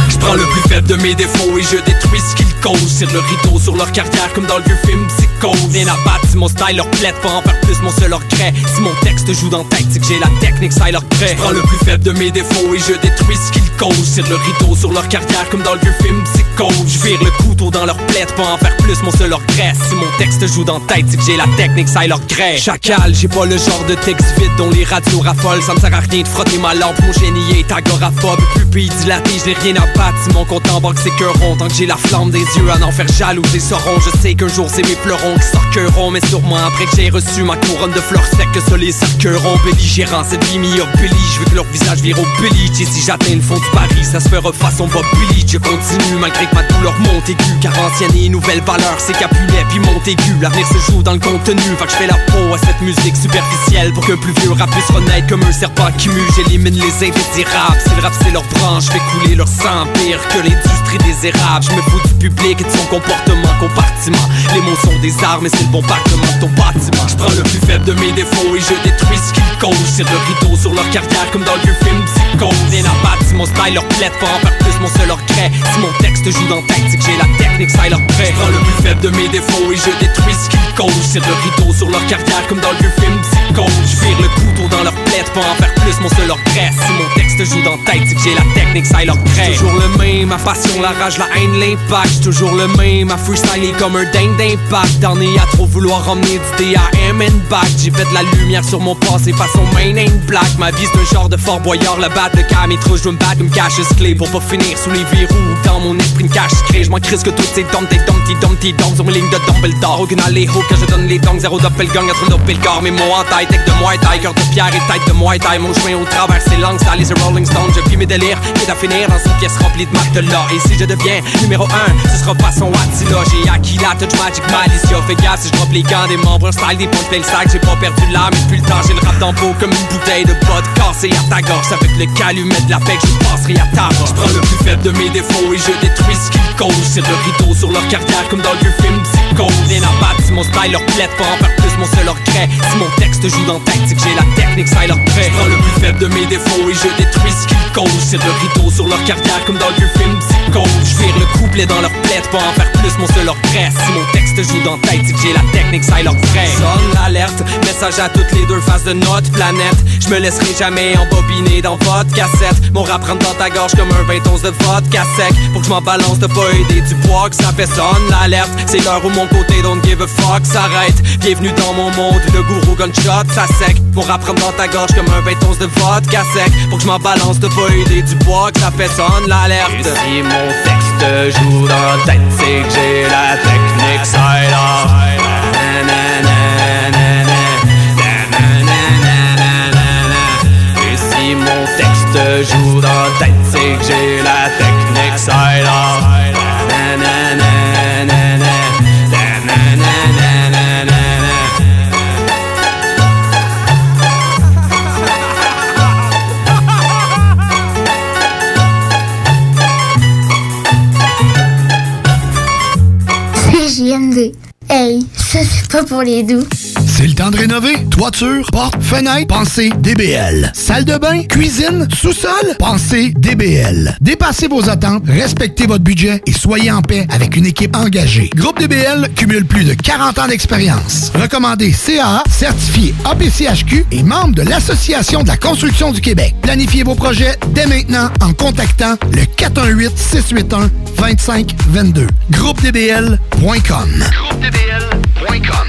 Je prends le plus faible de mes défauts et je détruis ce qu'ils causent. Tire le rideau sur leur carrière comme dans le vieux film Psychose. Rien à battre si mon style leur plaide, pas en faire plus mon seul regret. Si mon texte joue dans tête, c'est que j'ai la technique, ça leur prêt. Prends le plus faible de mes défauts et je détruis ce qu'ils causent. Tire le rideau sur leur carrière comme dans le vieux film Psychose. Je vire le couteau dans leur plaide, pas en faire plus mon seul regret. Si mon texte joue dans tête, c'est que j'ai la technique, ça leur grès. Chacal, j'ai pas le genre de texte vide dont les radios raffolent. Ça me sert à rien de frotter ma lampe, mon génie est agoraphobe. Pupille dilatée, j'ai rien à battre. Si mon compte en banque c'est que rond, tant que j'ai la flamme des yeux à n'en faire jaloux des saurons. Je sais qu'un jour c'est mes fleurons qui sortiront, mais sûrement après que j'ai reçu ma couronne de fleurs secs que seuls les cerqueront. Belligérant, cette vie m'y. Je veux que leur visage vire au Billy. Et si j'atteins le fond du Paris, ça se fera façon Bob Billy. Je continue malgré que ma douleur monte aiguë. Car ancienne et nouvelle valeur, c'est Capulet puis Montaigu. L'avenir se joue dans le contenu. Fait que je fais la peau à cette musique superficielle pour qu'un plus vieux rap puisse renaître comme un serpent qui mue. J'élimine les indésirables. Si le rap c'est leur branche, je fais couler leur sang pire que l'industrie des érables. Je me fous du public de son comportement compartiment. Les mots sont des armes et c'est le bombardement de ton bâtiment. Je prends le plus faible de mes défauts et je détruis ce qu'ils causent. Tire le rideau sur leur carrière comme dans le vieux film Psycho. Rien à battre si mon style leur plaide, pas en plus mon seul regret. Si mon texte joue dans tête, c'est que j'ai la technique, ça leur prêt. Je prends le plus faible de mes défauts et je détruis ce qu'ils causent. Tire le rideau sur leur carrière comme dans le vieux film Psycho. Je vire le couteau dans leur plaide, pas en faire plus mon seul regret. Si mon texte joue dans tête, c'est que j'ai la technique, ça leur prêt. Toujours le même, ma passion, la rage, la haine, l'impact. Toujours le même, ma freestyle est comme un dingue d'impact. Dernier à trop vouloir emmener d'idées à M back. J'ai fait de la lumière sur mon passé façon main and black. Ma vie c'est un genre de fort boyard, le bat, le cam et trop, je me battre comme cache clé pour pas finir sous les verrous. Dans mon esprit, une cache crée, je m'en crise que toutes ces dumpty dumpty dumpty dongs sur mes lignes de Dumbledore. Aucune alley-hoop que je donne les dongs, zéro doppelgang, entre doppel le corps. Mes mots en taille, tech de taille, cœur de pierre et tête de moi taille. Mon chemin au travers, c'est langue, ça les Rolling Stone. Je vis mes délires, quitte à finir dans une pièce remplie de marques de. Et si je deviens numéro 1, ce sera pas son Attila. J'ai acquis la touch magic malicia. Fais gaffe si je drop les gants des membres, style des points le sac. J'ai pas perdu l'âme, depuis le temps, j'ai le rap dans pot comme une bouteille de vodka cassée à ta gorge. Avec le calumet de la paix, je passerai à ta Je prends le plus faible de mes défauts et je détruis ce qu'ils causent. Tire le rideau sur leur carrière comme dans le vieux film Psycho. Rien à si mon style leur plaide, pas en faire plus mon seul regret. Si mon texte joue dans tête, c'est que j'ai la technique, ça leur prêt. Je prends le plus faible de mes défauts et je détruis ce qu'ils causent. Tire le rideau sur leur carrière comme dans le film Je vire le couplet dans leur plaide, pas en faire plus mon seul regret. Si mon texte joue dans tête, c'est que j'ai la technique, ça leur prêt. Sonne l'alerte, message à toutes les deux faces de notre planète. Je me laisserai jamais embobiner dans votre cassette. Mon rap rentre dans ta gorge comme un 20 onces de vodka sec. Pour que je m'en balance de pas aider du poids que ça fait sonne l'alerte. C'est l'heure où mon côté don't give a fuck s'arrête. Bienvenue dans mon monde, le gourou gunshot, ça sec. Mon rap rentre dans ta gorge comme un 20 onces de vodka sec. Pour que je m'en balance de pas aider du poids que ça fait sonne l'alerte. Mon texte joue dans la tête, c'est que j'ai la technique pour les doux. C'est le temps de rénover. Toiture, porte, fenêtre, pensez DBL. Salle de bain, cuisine, sous-sol, pensez DBL. Dépassez vos attentes, respectez votre budget et soyez en paix avec une équipe engagée. Groupe DBL cumule plus de 40 ans d'expérience. Recommandé CAA, certifié APCHQ et membre de l'Association de la construction du Québec. Planifiez vos projets dès maintenant en contactant le 418-681-2522. GroupeDBL.com. GroupeDBL.com.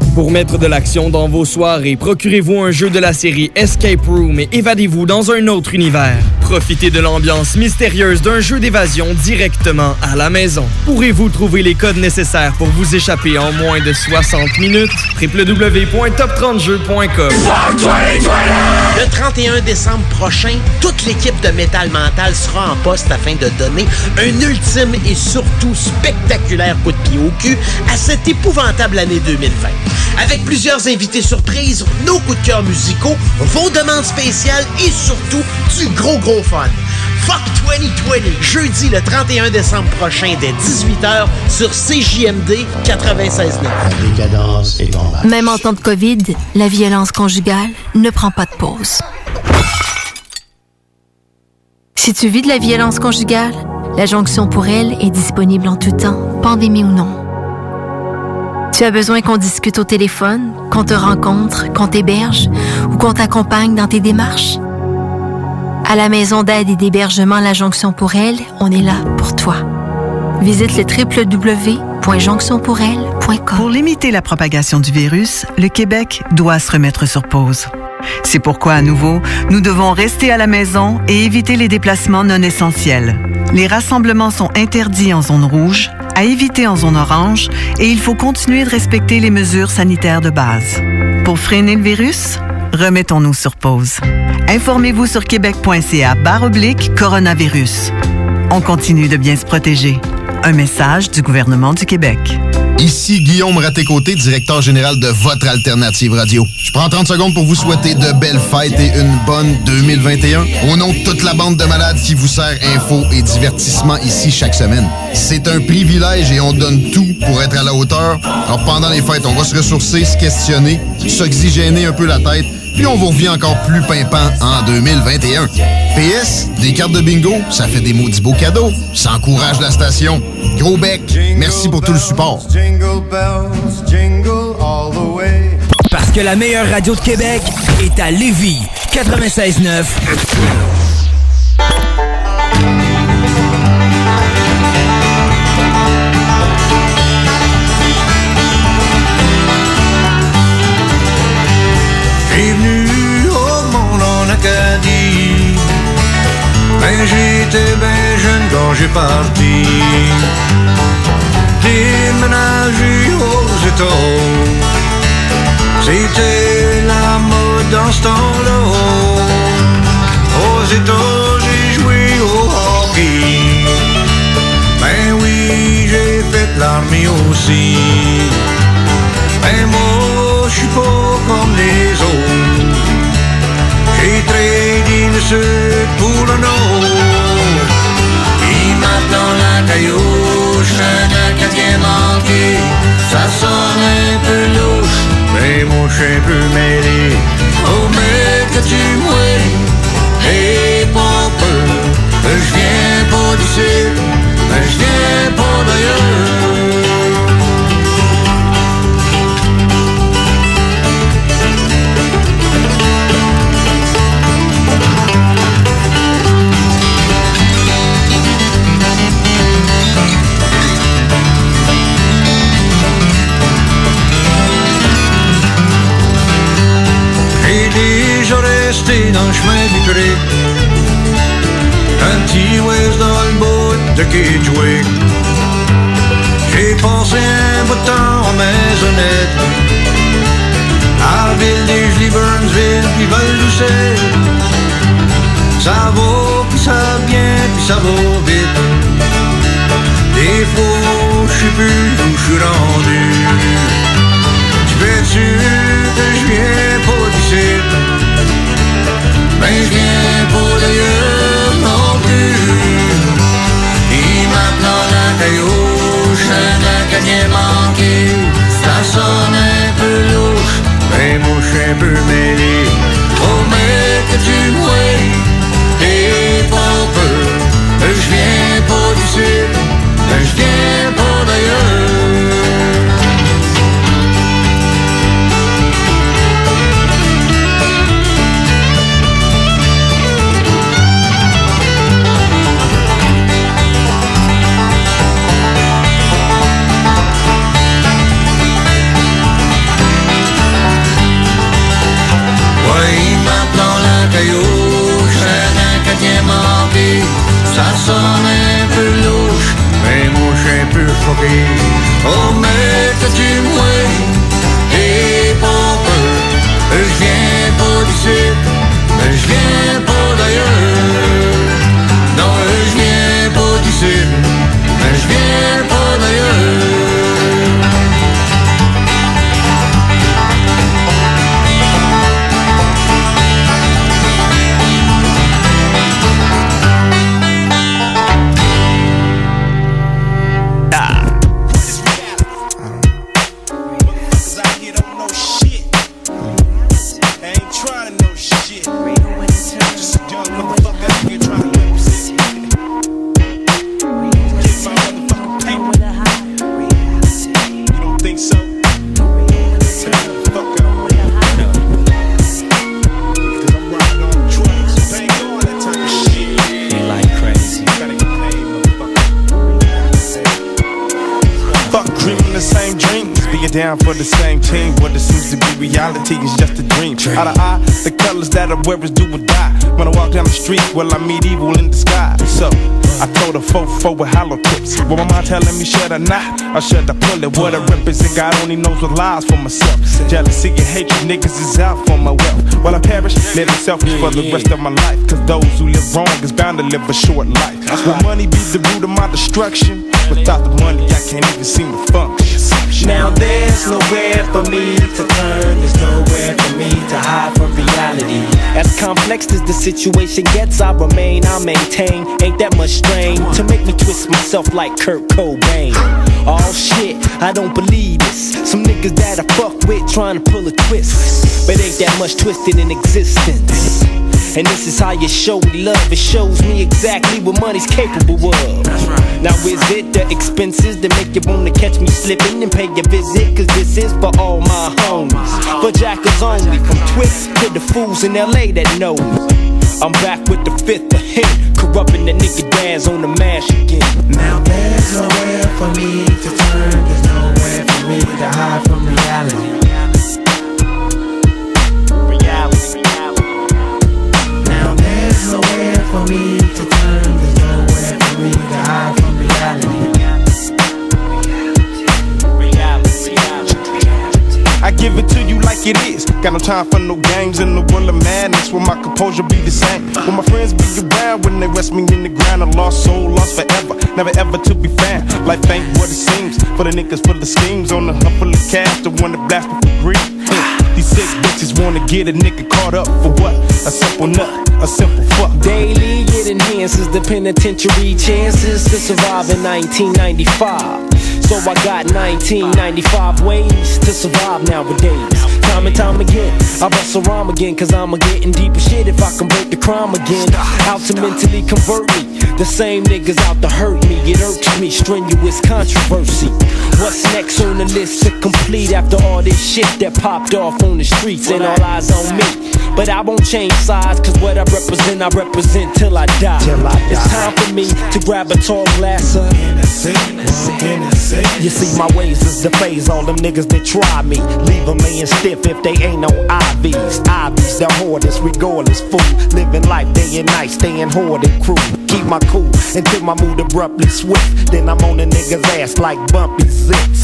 Pour mettre de l'action dans vos soirées, procurez-vous un jeu de la série Escape Room et évadez-vous dans un autre univers. Profitez de l'ambiance mystérieuse d'un jeu d'évasion directement à la maison. Pourrez-vous trouver les codes nécessaires pour vous échapper en moins de 60 minutes? www.top30jeux.com Le 31 décembre prochain, toute l'équipe de Metal Mental sera en poste afin de donner un ultime et surtout spectaculaire coup de pied au cul à cette épouvantable année 2020. Avec plusieurs invités surprises, nos coups de cœur musicaux, vos demandes spéciales et surtout du gros gros fun. Fuck 2020, jeudi le 31 décembre prochain dès 18h sur CJMD 96.9. décadence est en bas. Même en temps de COVID, la violence conjugale ne prend pas de pause. Si tu vis de la violence conjugale, la jonction pour elle est disponible en tout temps, pandémie ou non. Tu as besoin qu'on discute au téléphone, qu'on te rencontre, qu'on t'héberge ou qu'on t'accompagne dans tes démarches? À la maison d'aide et d'hébergement La Jonction pour elle, on est là pour toi. Visite le www.jonctionpourelle.com. Pour limiter la propagation du virus, le Québec doit se remettre sur pause. C'est pourquoi, à nouveau, nous devons rester à la maison et éviter les déplacements non essentiels. Les rassemblements sont interdits en zone rouge, à éviter en zone orange, et il faut continuer de respecter les mesures sanitaires de base. Pour freiner le virus, remettons-nous sur pause. Informez-vous sur québec.ca oblique coronavirus. On continue de bien se protéger. Un message du gouvernement du Québec. Ici Guillaume Raté-Côté, directeur général de votre alternative radio. Je prends 30 secondes pour vous souhaiter de belles fêtes et une bonne 2021. Au nom de toute la bande de malades qui vous sert info et divertissement ici chaque semaine. C'est un privilège et on donne tout pour être à la hauteur. Alors pendant les fêtes, on va se ressourcer, se questionner, s'oxygéner un peu la tête, puis on vous revient encore plus pimpant en 2021. PS, des cartes de bingo, ça fait des maudits beaux cadeaux. Ça encourage la station. Gros bec, merci pour tout le support. Parce que la meilleure radio de Québec est à Lévis. 96.9. j'ai parti. Déménagé aux États. C'était la mode dans ce temps-là. Aux États, j'ai joué au hockey. Ben oui, j'ai fait l'armée aussi. Ben moi, je suis pas comme les autres. J'ai tradé le sud pour le nord. Caillouche, un Acadien manqué, ça sonne un peu louche. Mais moi, je suis un peu mêlé. Oh, mais que tu mouilles, et pas peur. Je viens Ouest dans le bout de Kedgewick J'ai passé un bout de temps en maisonnette. À Ville des Jolies, Burnsville, puis val Ça va, puis ça vient, puis ça va vite. Des fois, je sais plus où je suis rendu maintenant la caillouche, un acadien manqué Ça sonne un the same dreams. Being down for the same team. What it seems to be reality is just a dream. Out of the colors that I wear is do or die. When I walk down the street, well, I meet evil in disguise. So, I told a fofo with hollow tips. Well, my mind telling me, should I not? Or should I pull it? What I represent, God only knows what lies for myself. Jealousy and hatred, niggas is out for my wealth. While I perish, living selfish for the rest of my life. Cause those who live wrong is bound to live a short life. Will money be the root of my destruction? Without the money, I can't even seem to function. Now there's nowhere for me to turn, there's nowhere for me to hide from reality. As complex as the situation gets, I remain, I maintain. Ain't that much strain to make me twist myself like Kurt Cobain. Oh shit, I don't believe this. Some niggas that I fuck with trying to pull a twist. But ain't that much twisted in existence. And this is how you show me love. It shows me exactly what money's capable of. Now is it the expenses that make you wanna catch me slipping and pay a visit? Cause this is for all my homies. For jackers only, from Twix to the fools in LA that know me. I'm back with the fifth of hit, corrupting the nigga dads on the mash again. Now there's nowhere for me to turn, there's nowhere for me to hide from reality. For me to turn, there's nowhere for me to hide from reality. I give it to you like it is. Got no time for no games in the world of madness. Where my composure be the same. When my friends be around, when they rest me in the ground, a lost soul, lost forever. Never ever to be found. Life ain't what it seems. For the niggas for the schemes on the hunt full of cash, the one that blast me for greed. Sick bitches wanna get a nigga caught up for what? A simple nut, a simple fuck. Daily it enhances the penitentiary chances to survive in 1995. So I got 1995 ways to survive nowadays. Time and time again, I bust a rhyme again, cause I'm a getting deeper shit if I convert the crime again. Out to mentally convert me. The same niggas out to hurt me. It irks me, strenuous controversy. What's next on the list to complete after all this shit that popped off on the streets and all eyes on me? But I won't change sides, cause what I represent, I represent till I die. It's time for me to grab a tall glass of You see, my ways is the phase, all them niggas that try me. Leave them laying stiff if they ain't no IVs. IVs, the hardest, regardless, fool. Living life day and night, staying hoarded crew. Keep my cool until my mood abruptly swift. Then I'm on a nigga's ass like bumpy zips.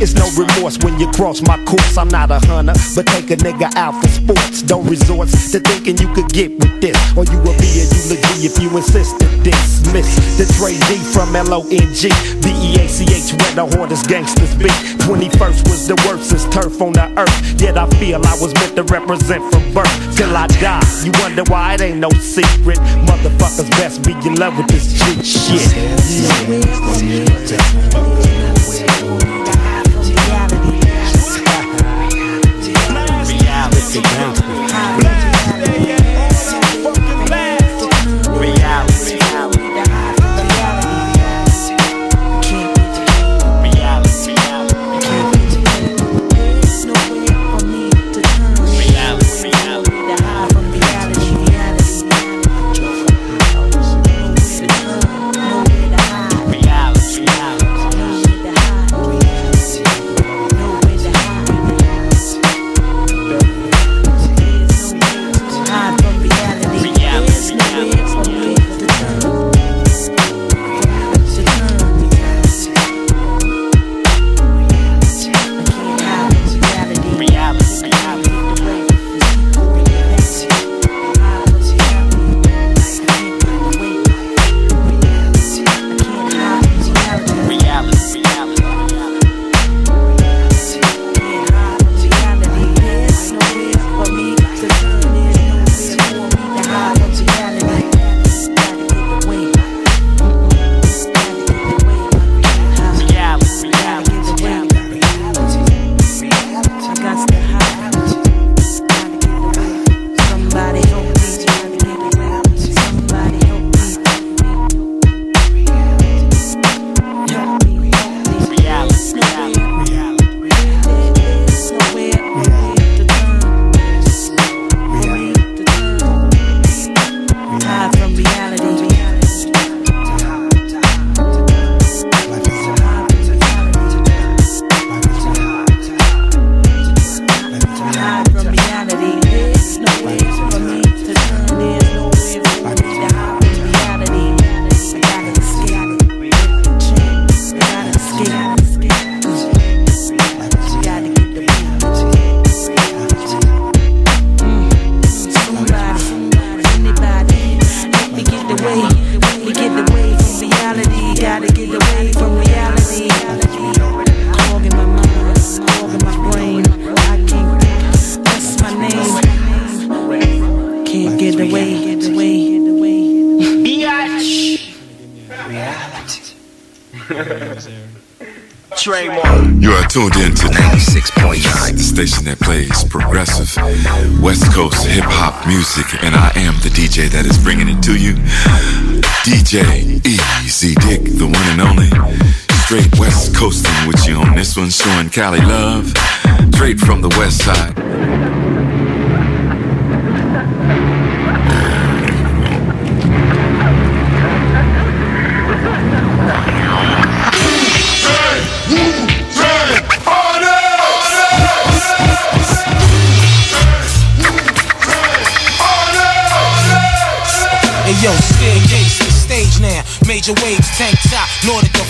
It's no remorse when you cross my course. I'm not a hunter, but take a nigga out for sports. Don't resort to thinking you could get with this. Or you will be a eulogy if you insist to dismiss. The Trey D from L-O-N-G. B-E-A-C-H where the hardest gangsters be. 21st was the worst since turf on the earth. Yet I feel I was meant to represent from birth till I die. You wonder why it ain't no secret. Motherfuckers best be in love with this cheap shit. Reality DJ that is bringing it to you. DJ Easy Dick, the one and only. Straight West Coasting with you on this one, showing Cali love. Straight from the West Side. Yo, staircase the stage now. Major waves, tank top,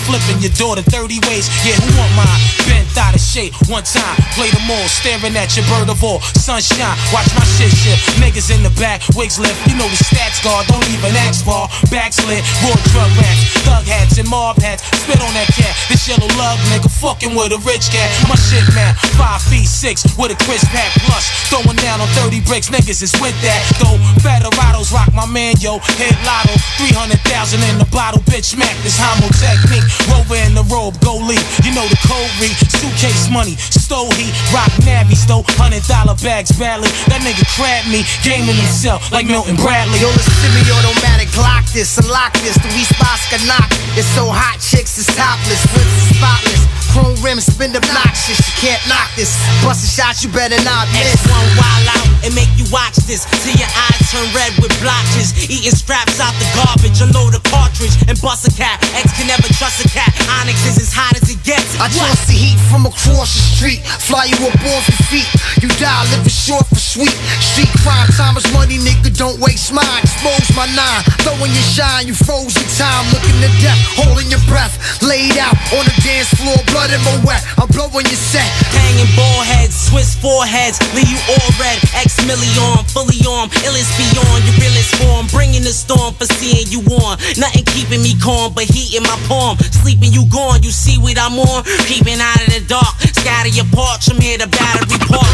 flipping your daughter 30 ways. Yeah, who want mine? Bent out of shape one time. Play them all, staring at your bird of all. Sunshine, watch my shit shift. Niggas in the back, wigs lift. You know the stats guard, don't even ask for. Backslid, raw drug rats, thug hats and mob hats. Spit on that cat. This yellow lug nigga fucking with a rich cat. My shit man, five feet six with a crisp pack plus. Throwing down on 30 bricks, niggas is with that. Though Federados rock my man, yo. Hit lotto, 300,000 in the bottle, bitch. Smack this homo technique. Rover in the robe, go leave. You know the code read. Suitcase money, stole heat, rock navy, stole hundred dollar bags badly. That nigga crabbed me, gaming himself like Milton Bradley. Yo, the semi-automatic lock this, unlock this. The we spots can knock. It's so hot, chicks is topless, whips is spotless. Chrome rims spin obnoxious, you can't knock this. Bustin' shots, you better not miss. X1 wild out and make you watch this till your eyes turn red with blotches. Eating scraps out the garbage, unload a cartridge and bust a cat. X can never trust a cat. Onyx is as hot as it gets. I trust the heat from across the street, fly you up off your feet. You die living short for sweet. Street crime, time is money, nigga. Don't waste mine. Expose my nine, throwing your shine. You froze in time, looking to death, holding your breath. Laid out on the dance floor, blood in my wet. I'm blowing your set. Hanging ball heads, Swiss foreheads, leave you all red. X million, fully armed, illest beyond your realest form. Bringing the storm for seeing you on. Nothing keeping me calm, but heat in my palm. Sleeping you gone, you see what I'm on. Peeping out of the dark, scatter your porch. I'm here to battery park.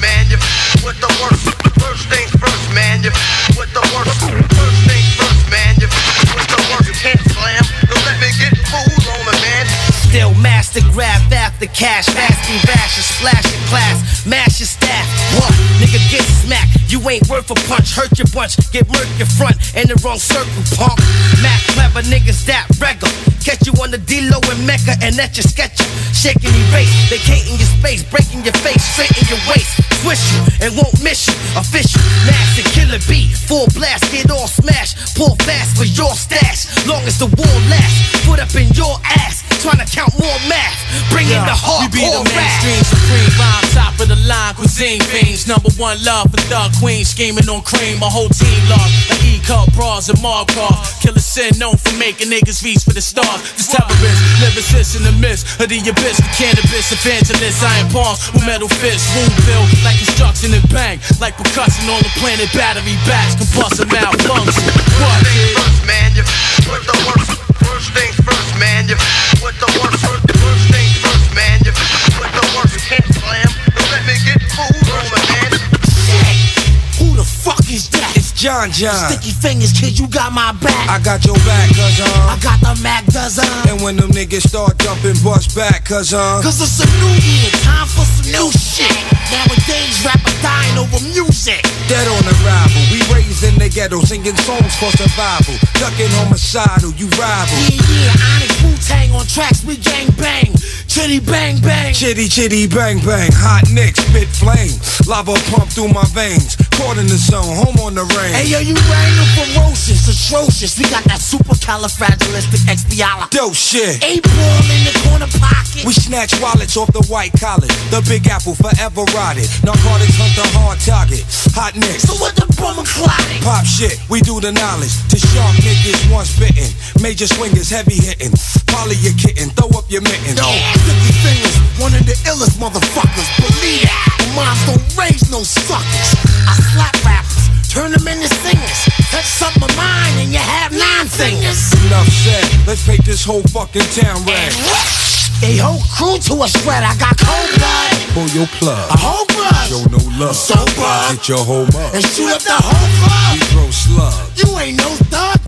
man, you with the worst. First things first, man, you with the worst. First things first, man, you with the worst. You can't slam, don't let me get fooled on me, man. Still master grab after cash, fast be rash, splash your class, mash your staff. What? Nigga get smacked, you ain't worth a punch, hurt your bunch, get murked your front, in the wrong circle, punk. Mac clever niggas that regular. Catch you on the D-Lo and Mecca and at your sketcher. Shaking erase, vacating your space, breaking your face, straighten your waist. Twist you and won't miss you. Official, nasty killer beat, full blast, get all smashed. Pull fast for your stash, long as the war lasts. Put up in your ass, trying to count more math. Bring in the We be the hardcore rap. mainstream supreme rhyme, top of the line cuisine fiends. Number one love for thug queen, scheming on cream. My whole team lost like E cup bras and Mark off. Killer sin known for making niggas reach for the stars. This terrorist, lyricist in the midst of the abyss. The cannabis evangelist, iron palms with metal fists. Wound built like construction and bang, like percussion on the planet. Battery backs, combustion malfunction. What? First, man, you with the worst. First things first, man, you with the worst. First, first first, John John. Sticky fingers, kid, you got my back. I got your back, cuz uh. I got the Mac dozen. And when them niggas start jumping, bust back, cuz uh. Cause it's a new year, time for some new shit. Nowadays, rappers dying over music. Dead on arrival, we raised in the ghetto, singing songs for survival. Ducking homicidal, you rival. Yeah, yeah, Onyx Wu Tang on tracks, we gang bang. Chitty bang bang. Chitty chitty bang bang, hot nicks, spit flame. Lava pump through my veins. Caught in the zone, home on the range. Hey yo, you rang ferocious, atrocious. We got that supercalifragilisticexpialidocious. Dope shit. Eight ball in the corner pocket. We snatch wallets off the white collar. The big apple forever rotted. Narcotics hunt the hard target. Hot nicks. So what the bummer clotting? Pop shit, we do the knowledge. To sharp niggas once bitten. Major swingers heavy hitting. Polly your kitten, throw up your mitten. Yo, oh, Sticky fingers, one of the illest motherfuckers. Believe that. Moms don't raise no suckers. I slap rappers, turn them into singers. Touch something of mind and you have nine fingers. Enough said, let's paint this whole fucking town red. They whole crew to a sweat. I got cold blood. Pull your plug. A whole blood. Show no love. So blood. Get your home up. And shoot up the whole club. We throw slugs. You ain't no thug.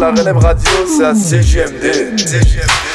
La relève radio, c'est à CGMD. We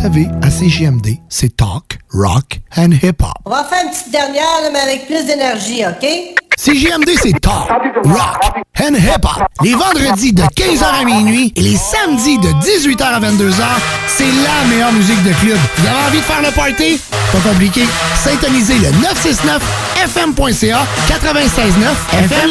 savez, à CGMD, c'est talk, rock and hip-hop. On va faire une petite dernière, mais avec plus d'énergie, OK? CGMD, c'est talk, rock and hip-hop. Les vendredis de 15h à minuit et les samedis de 18h à 22h, c'est la meilleure musique de club. Vous avez envie de faire le party? Pas compliqué. Syntonisez le 969fm.ca 96.9 FM.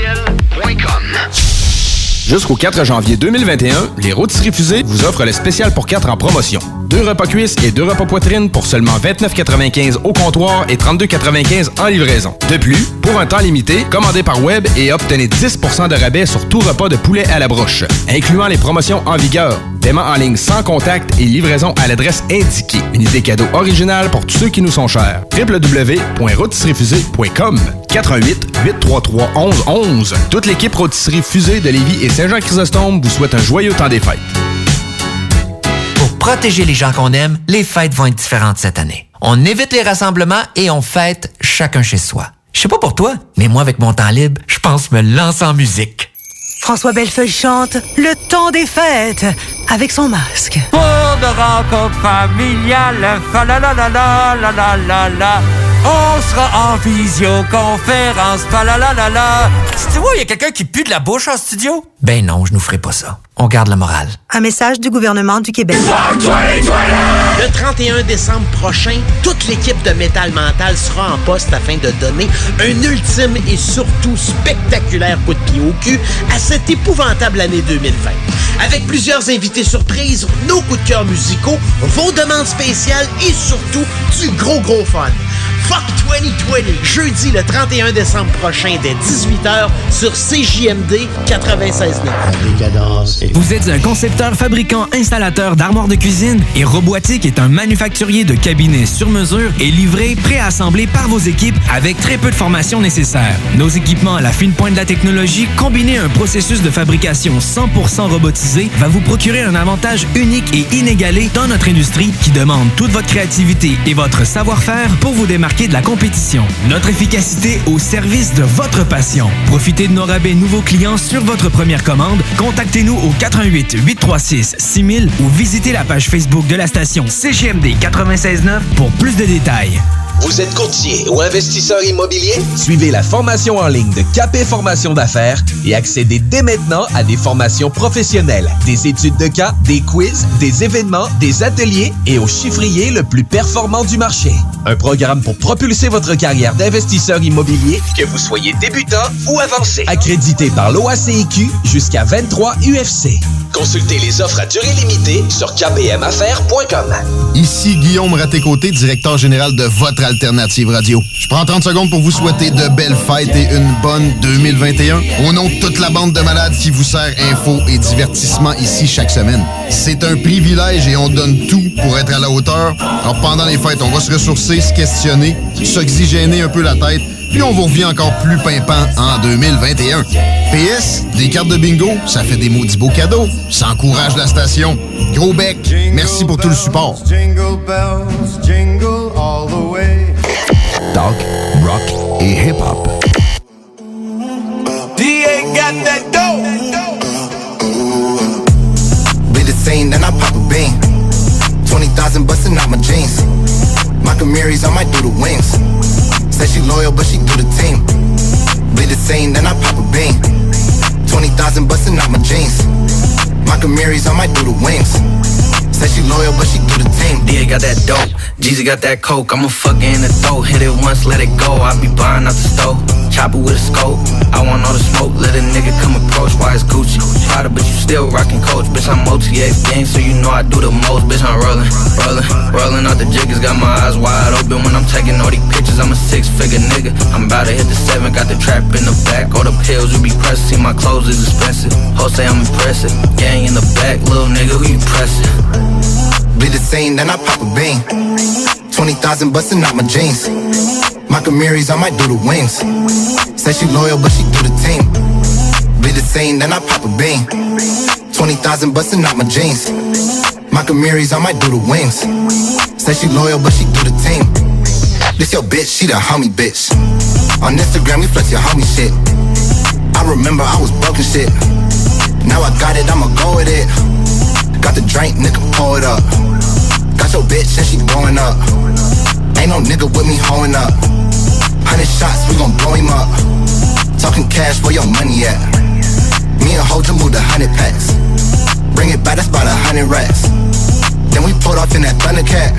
RTL.com Jusqu'au 4 janvier 2021, les rôtisseries fusées vous offrent le spécial pour 4 en promotion. Deux repas cuisses et deux repas poitrine pour seulement 29,95 au comptoir et 32,95 en livraison. De plus, pour un temps limité, commandez par web et obtenez 10% de rabais sur tout repas de poulet à la broche, incluant les promotions en vigueur. Paiement en ligne sans contact et livraison à l'adresse indiquée. Une idée cadeau originale pour tous ceux qui nous sont chers. www.rôtisseriefusée.com 88 833 1111 Toute l'équipe Rôtisserie Fusée de Lévis et Saint-Jean-Chrysostome vous souhaite un joyeux temps des fêtes. Pour protéger les gens qu'on aime, les fêtes vont être différentes cette année. On évite les rassemblements et on fête chacun chez soi. Je sais pas pour toi, mais moi, avec mon temps libre, je pense me lancer en musique. François Bellefeuille chante Le temps des fêtes avec son masque. Pour de rencontres familiales. On sera en visioconférence, fa la la la la. Tu vois, il y a quelqu'un qui pue de la bouche en studio? Ben non, je nous ferai pas ça. On garde la morale. Un message du gouvernement du Québec. Le 31 décembre prochain, toute l'équipe de Métal Mental sera en poste afin de donner un ultime et surtout spectaculaire coup de pied au cul à cette épouvantable année 2020. Avec plusieurs invités surprises, nos coups de cœur musicaux, vos demandes spéciales et surtout du gros gros fun. Fuck 2020, jeudi le 31 décembre prochain dès 18h sur CJMD 96.9. Vous êtes un concepteur, fabricant, installateur d'armoires de cuisine et Robotique est un manufacturier de cabinets sur mesure et livré, préassemblé par vos équipes avec très peu de formation nécessaire. Nos équipements à la fine pointe de la technologie, combinés à un processus de fabrication 100% robotisé, va vous procurer un avantage unique et inégalé dans notre industrie qui demande toute votre créativité et votre savoir-faire pour vous démarquer de la compétition. Notre efficacité au service de votre passion. Profitez de nos rabais nouveaux clients sur votre première commande. Contactez-nous au 88 836 6000 ou visitez la page Facebook de la station CGMD 969 pour plus de détails. Vous êtes courtier ou investisseur immobilier? Suivez la formation en ligne de Capé Formation d'affaires et accédez dès maintenant à des formations professionnelles, des études de cas, des quiz, des événements, des ateliers et au chiffrier le plus performant du marché. Un programme pour propulser votre carrière d'investisseur immobilier, que vous soyez débutant ou avancé. Accrédité par l'OACIQ jusqu'à 23 UFC. Consultez les offres à durée limitée sur kpmaffaires.com. Ici Guillaume Raté-Côté, directeur général de votre alternative radio. Je prends 30 secondes pour vous souhaiter de belles fêtes et une bonne 2021. Au nom de toute la bande de malades qui vous sert info et divertissement ici chaque semaine. C'est un privilège et on donne tout pour être à la hauteur. Alors pendant les fêtes, on va se ressourcer, se questionner, s'oxygéner un peu la tête puis on vous revient encore plus pimpant en 2021. PS, des cartes de bingo, ça fait des maudits beaux cadeaux. Ça encourage la station. Gros bec, merci pour tout le support. Jingle bells, jingle all the way. Talk, rock et hip-hop. DA got that dope. Be the scene, then I pop a bean. 20,000 busting out my jeans. My Camaries, I might do the wings. Said she loyal, but she do the team. Be the scene, then I pop a bean. 20,000 busting out my jeans. My Camaries, I might do the wings. She loyal, but she do the team. Des got that dope. Jeezy got that coke. I'm a fucker in the throat. Hit it once, let it go. I be buying out the stove. Chopper with a scope. I want all the smoke. Let a nigga come approach. Why it's Gucci? Prada, but you still rockin' coach. Bitch, I'm OTA gang, so you know I do the most. Bitch, I'm rollin', rollin', rollin' out the jiggers. Got my eyes wide open when I'm taking all these pictures. I'm a six figure nigga. I'm about to hit the seven. Got the trap in the back. All the pills you be pressing. See my clothes is expensive. Hoes say I'm impressive. Gang in the back, little nigga, who you pressing? Bleed the same, then I pop a bean. 20,000 busting out my jeans. My Camaries, I might do the wings. Say she loyal, but she do the team. Bleed the same, then I pop a bean. 20,000 busting out my jeans. My Camaries, I might do the wings. Say she loyal, but she do the team. This your bitch, she the homie bitch. On Instagram, we flex your homie shit. I remember I was broken shit. Now I got it, I'ma go with it. Got the drink, nigga, pour it up. Got your bitch and she blowing up. Ain't no nigga with me hoeing up. Hundred shots, we gon' blow him up. Talking cash, where your money at? Me and Hoja moved a hundred packs. Bring it back, that's about a hundred racks. Then we pulled off in that Thundercat.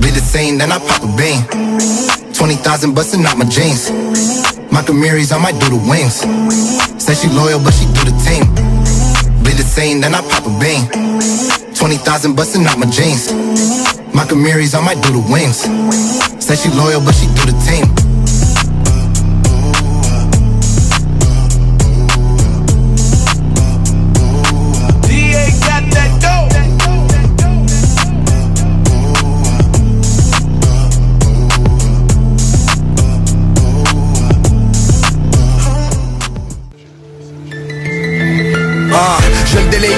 Bleed the scene, then I pop a bean. 20,000 busting out my jeans. My Camaries, I might do the wings. Say she loyal, but she do the team. Bleed the scene, then I pop a bean. 20,000 busting out my jeans. My I might do the wings. Say she loyal, but she do the team.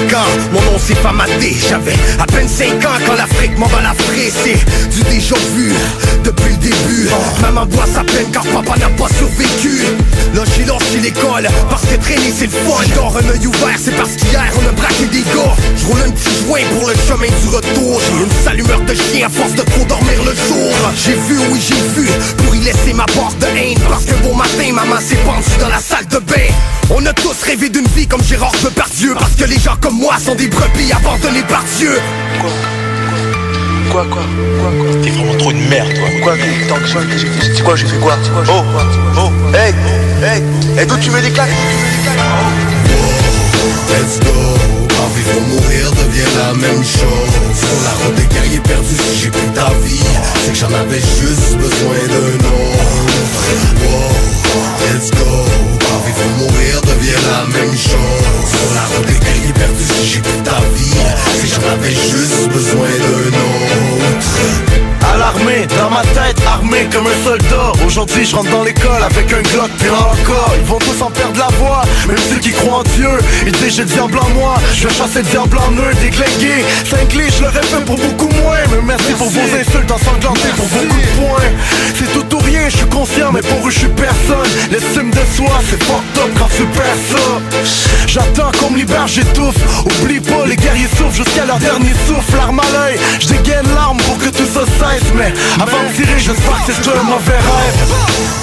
Jeune nom c'est Famadé J'avais à peine 5 ans quand l'Afrique m'en va la C'est du déjà vu depuis le début. Maman boit sa peine car papa n'a pas survécu. Là j'ai lancé l'école parce que traîner c'est le fun. Dors un œil ouvert c'est parce qu'hier on a braqué des gars. Je roule un petit joint pour le chemin du retour. J'ai une sale humeur de chien à force de trop dormir le jour. J'ai vu, oui j'ai vu, pour y laisser ma porte de haine. Parce que bon matin maman s'est pendue dans la salle de bain. On a tous rêvé d'une vie comme Gérard Depardieu Parce que les gens comme moi sont des brebis abandonnés par Dieu. Quoi, quoi, quoi, quoi T'es vraiment trop une merde, toi. Quoi, tant que j'ai fait, c'est quoi, j'ai fait quoi? Oh, oh, hey, hey, hey, d'où tu mets des claques? Let's go, vivre ou mourir devient la même chose. Sur la route des guerriers perdus, si j'ai pris ta vie C'est que j'en avais juste besoin d'un autre. Wow, let's go, vivre ou mourir devient la même chose La route des guerriers perdus, si j'ai pris ta vie. Que j'en avais juste besoin d'un autre À l'armée, dans ma tête, armé comme un soldat. Aujourd'hui je rentre dans l'école avec un glock puis encore Ils vont tous en perdre la voix, même ceux qui croient en Dieu. Ils disent j'ai le diable en moi, je vais chasser le diable en eux Déglingué, cinglé, je l'aurais fait pour beaucoup moins Mais merci, pour vos insultes ensanglantés pour beaucoup de points. C'est tout ou rien, je suis conscient mais pour eux je suis personne. L'estime de soi c'est fucked up quand tu perds ça. J'attends qu'on me libère, j'étouffe Oublie pas, les guerriers souffrent jusqu'à leur dernier souffle. L'arme à l'œil, je dégaine l'arme pour que tout ça cesse Avant de tirer, j'espère que c'est un mauvais rêve.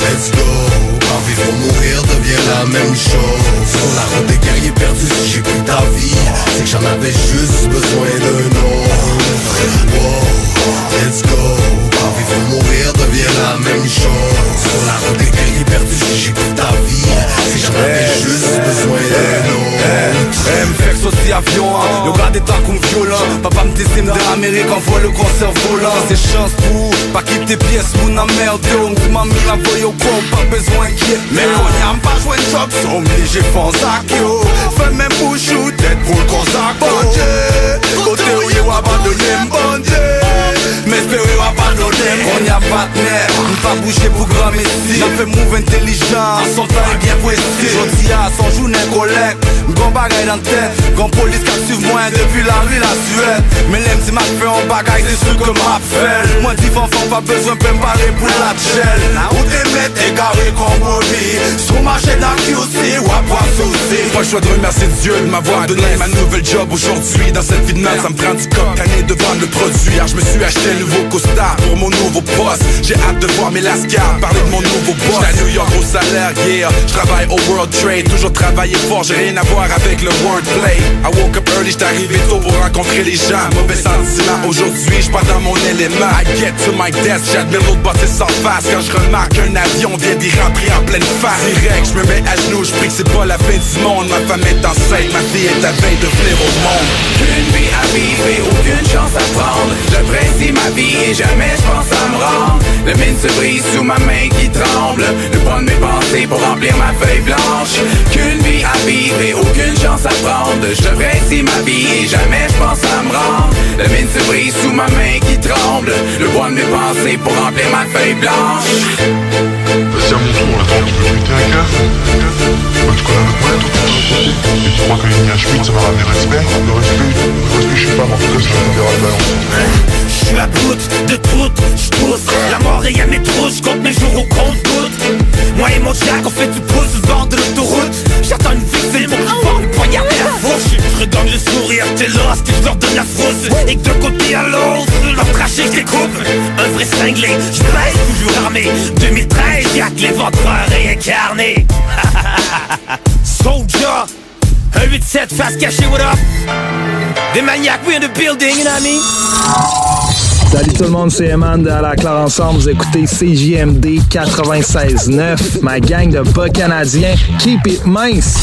Let's go, en vivre ou mourir devient la même chose. Sur la route des guerriers perdus, si j'ai pris ta vie C'est que j'en avais juste besoin d'un autre Wow, let's go, en vivre ou mourir devient la même chose. Sur la route des guerriers perdus, si j'ai pris ta vie. Que j'en avais juste besoin d'un autre. Eh, me fait aussi avion, hein. le gars des temps comme violent. Papa me dessine de l'Amérique, envoie le concert volant C'est chance pour pas quitter pièce, mon merde Yo, mamie la voye au con, pas besoin qu'il Mais on y a pas joué une job, sont obligés font ça yo Fais même pour shoot, tête pour le consac Côté yo abandone m bon die espérez abandonner, on y a pas de nerf On pas bouger pour grand messie N'a fait move intelligent, son est bien précis. Jodi à son journée collègue. Gon bagay dans tête, gon police qui suive moi depuis la rue la Suède. Mais l'aime si m'a fait en bagaille, c'est sûr que m'a fait. Moi dit enfant pas besoin de me parler pour la gel Où t'es mettre égaré comme Bobby Sur ma chaîne à QC ou à pas souci. Moi je dois te remercier Dieu de m'avoir donné ma nouvelle job aujourd'hui. Dans cette vie de merde ça me prend du coq Tanné de vendre le produit. Alors je me suis acheté nouveau costard pour mon nouveau poste J'ai hâte de voir mes lascars Parler de mon nouveau boss. J'suis à New York au salaire, yeah. J'travaille au World Trade. Toujours travailler fort, j'ai rien à voir avec le wordplay. I woke up early, j'étais arrivé tôt pour rencontrer les gens. Mauvais sentiment, aujourd'hui j'pars dans mon élément. I get to my desk, j'admire l'autre bosser sans face. Quand je remarque un avion vient d'y rentrer en pleine face. Direct, j'me mets à genoux, j'prie que c'est pas la fin du monde. Ma femme est enceinte, ma fille est à veille de venir au monde. Qu'une vie à vivre et aucune chance à prendre. Je précise et jamais je pense à me rendre. Le mine se brise sous ma main qui tremble. Le poids de mes pensées pour remplir ma feuille blanche. Qu'une vie à vivre et aucune chance à prendre. Je précise ma vie et jamais je pense à me rendre. Le mine se brise sous ma main qui tremble. Le poids de mes pensées pour remplir ma feuille blanche. Bah je suis à bout de tout, je pousse La mort est à mes trous, je compte mes jours au compte-goutte Moi et mon jack, on fait de l'autoroute J'attends une pour la Je le sourire, t'es que je leur donne la frousse Et que côté à l'autre, leur je Un vrai cinglé, je toujours armé 2013, y'a que les ventreurs réincarnés Soldier un 8-7 face cachée, what up? Des maniaques, we in the building, you know what I mean? Salut tout le monde, c'est Eman de la Claire Ensemble. Vous écoutez CJMD 96.9, ma gang de bas canadiens. Keep it mince!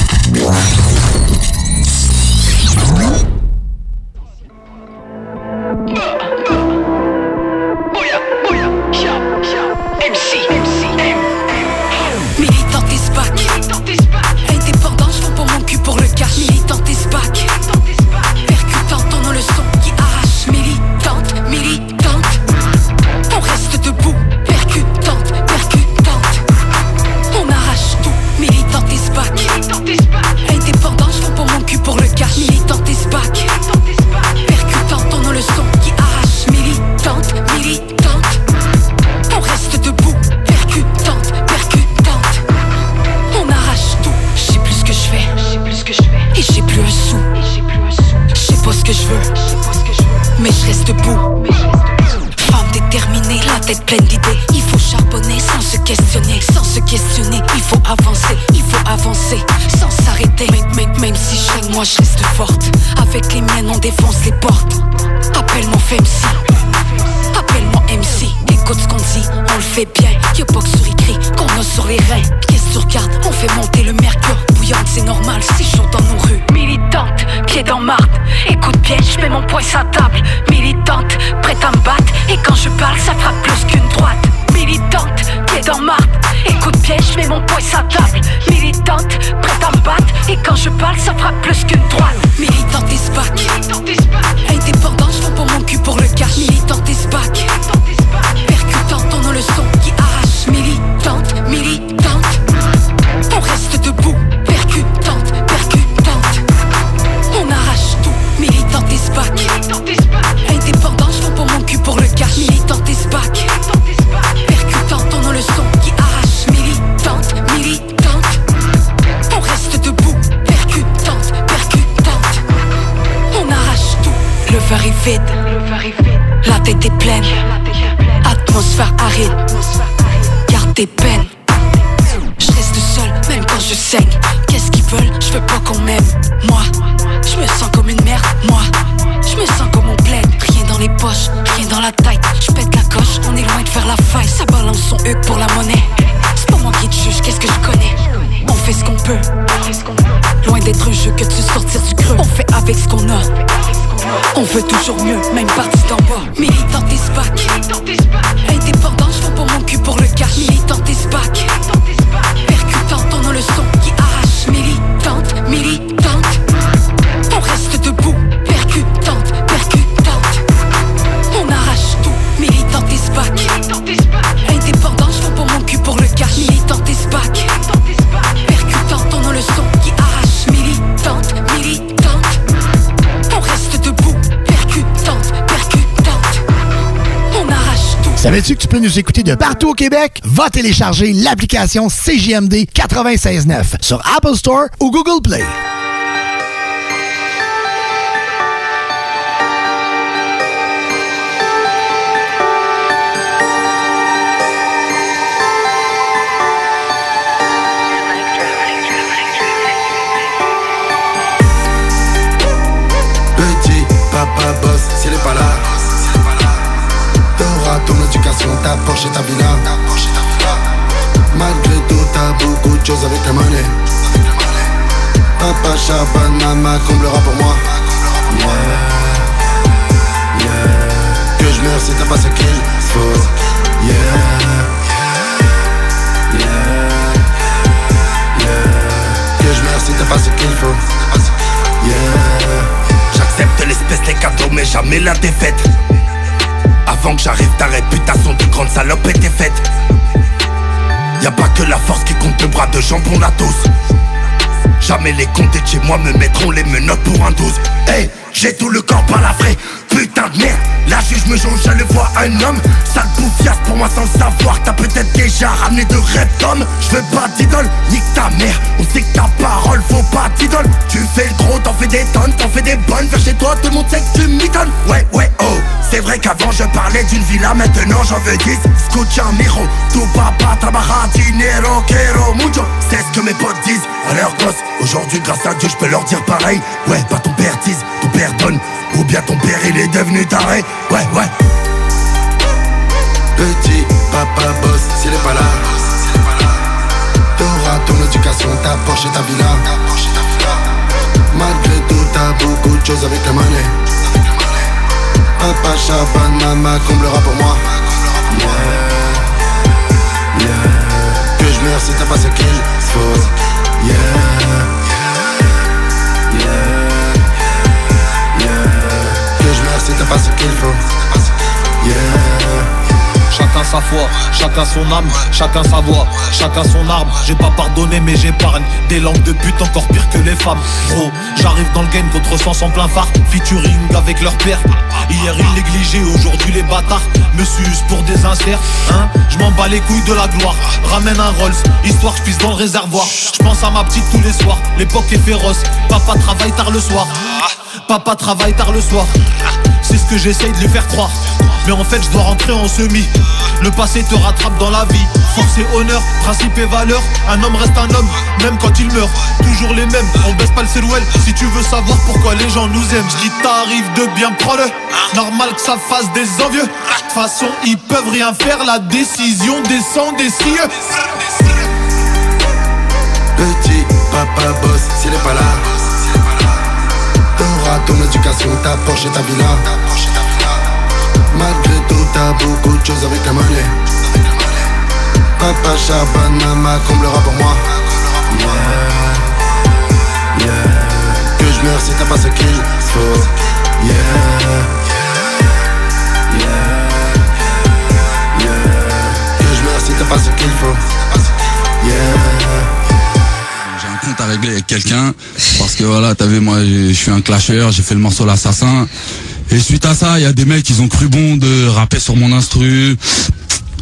De partout au Québec? Va télécharger l'application CJMD 96.9 sur Apple Store ou Google Play. Ton éducation, ta Porsche et ta villa. Malgré tout, t'as beaucoup de choses avec la monnaie. Papa Chaban, maman comblera pour moi. Que je meurs si t'as pas ce qu'il faut. Que je si t'as pas ce qu'il. J'accepte l'espèce des cadeaux mais jamais la défaite Avant que j'arrive ta réputation de grande salope était faite. Y'a pas que la force qui compte le bras de jambon la tous Jamais les comptes de chez moi me mettront les menottes pour un 12 Hey, j'ai tout le corps par la vraie. Putain de merde, la juge me jonge, je le vois un homme. Sale bouffiasse pour moi sans le savoir T'as peut-être déjà ramené de reptomes Je veux pas d'idole, nique ta mère. On sait que ta parole faut pas d'idole Tu fais le gros, t'en fais des tonnes, t'en fais des bonnes. Vers chez toi, tout le que tu m'étonnes. Ouais, ouais, oh C'est vrai qu'avant je parlais d'une villa, maintenant j'en veux 10 Escucha miro, tu papa trabaja dinero quiero mucho. C'est ce que mes potes disent à leurs gosses. Aujourd'hui grâce à Dieu je peux leur dire pareil. Ouais, pas ton père dise, ton père donne. Ou bien ton père il est devenu taré. Ouais, ouais. Petit papa boss s'il est pas là. T'auras ton éducation, ta Porsche et ta villa. Malgré tout, t'as beaucoup de choses avec la monnaie. Papa Chaban, maman comblera pour moi. Yeah, yeah. Que je meurs si t'as pas ce qu'il faut. Yeah. Que je meurs si t'as pas ce qu'il faut. Chacun sa foi, chacun son âme, chacun sa voix, chacun son arme. J'ai pas pardonné mais j'épargne des langues de pute encore pire que les femmes. Gros, j'arrive dans le game contre sens en plein phare, featuring avec leur père. Hier ils négligeaient, aujourd'hui les bâtards me sucent pour des inserts. Hein je m'en bats les couilles de la gloire, ramène un Rolls, histoire que je puisse dans le réservoir. Je pense à ma petite tous les soirs, l'époque est féroce. Papa travaille tard le soir, papa travaille tard le soir. C'est ce que j'essaye de lui faire croire. Mais en fait, je dois rentrer en semi. Le passé te rattrape dans la vie. Force et honneur, principe et valeur. Un homme reste un homme, même quand il meurt. Toujours les mêmes, on baisse pas le cervelle. Si tu veux savoir pourquoi les gens nous aiment, je dis t'arrives de bien prends-le. Normal que ça fasse des envieux. De toute façon, ils peuvent rien faire. La décision descend des cieux. Petit papa boss s'il est pas là. T'auras ton éducation, ta Porsche et ta villa. Malgré tout, t'as beaucoup de choses avec la monnaie. Papa Chaban, maman comblera pour moi. Yeah, yeah. Que je meurs si t'as pas ce qu'il faut. Yeah, yeah, yeah. Que je meurs si t'as pas ce qu'il faut. Yeah. Compte à avec quelqu'un parce que voilà, t'as vu, moi, je suis un clasher, j'ai fait le morceau l'assassin. Et suite à ça, il y a des mecs qui ont cru bon de rapper sur mon instru,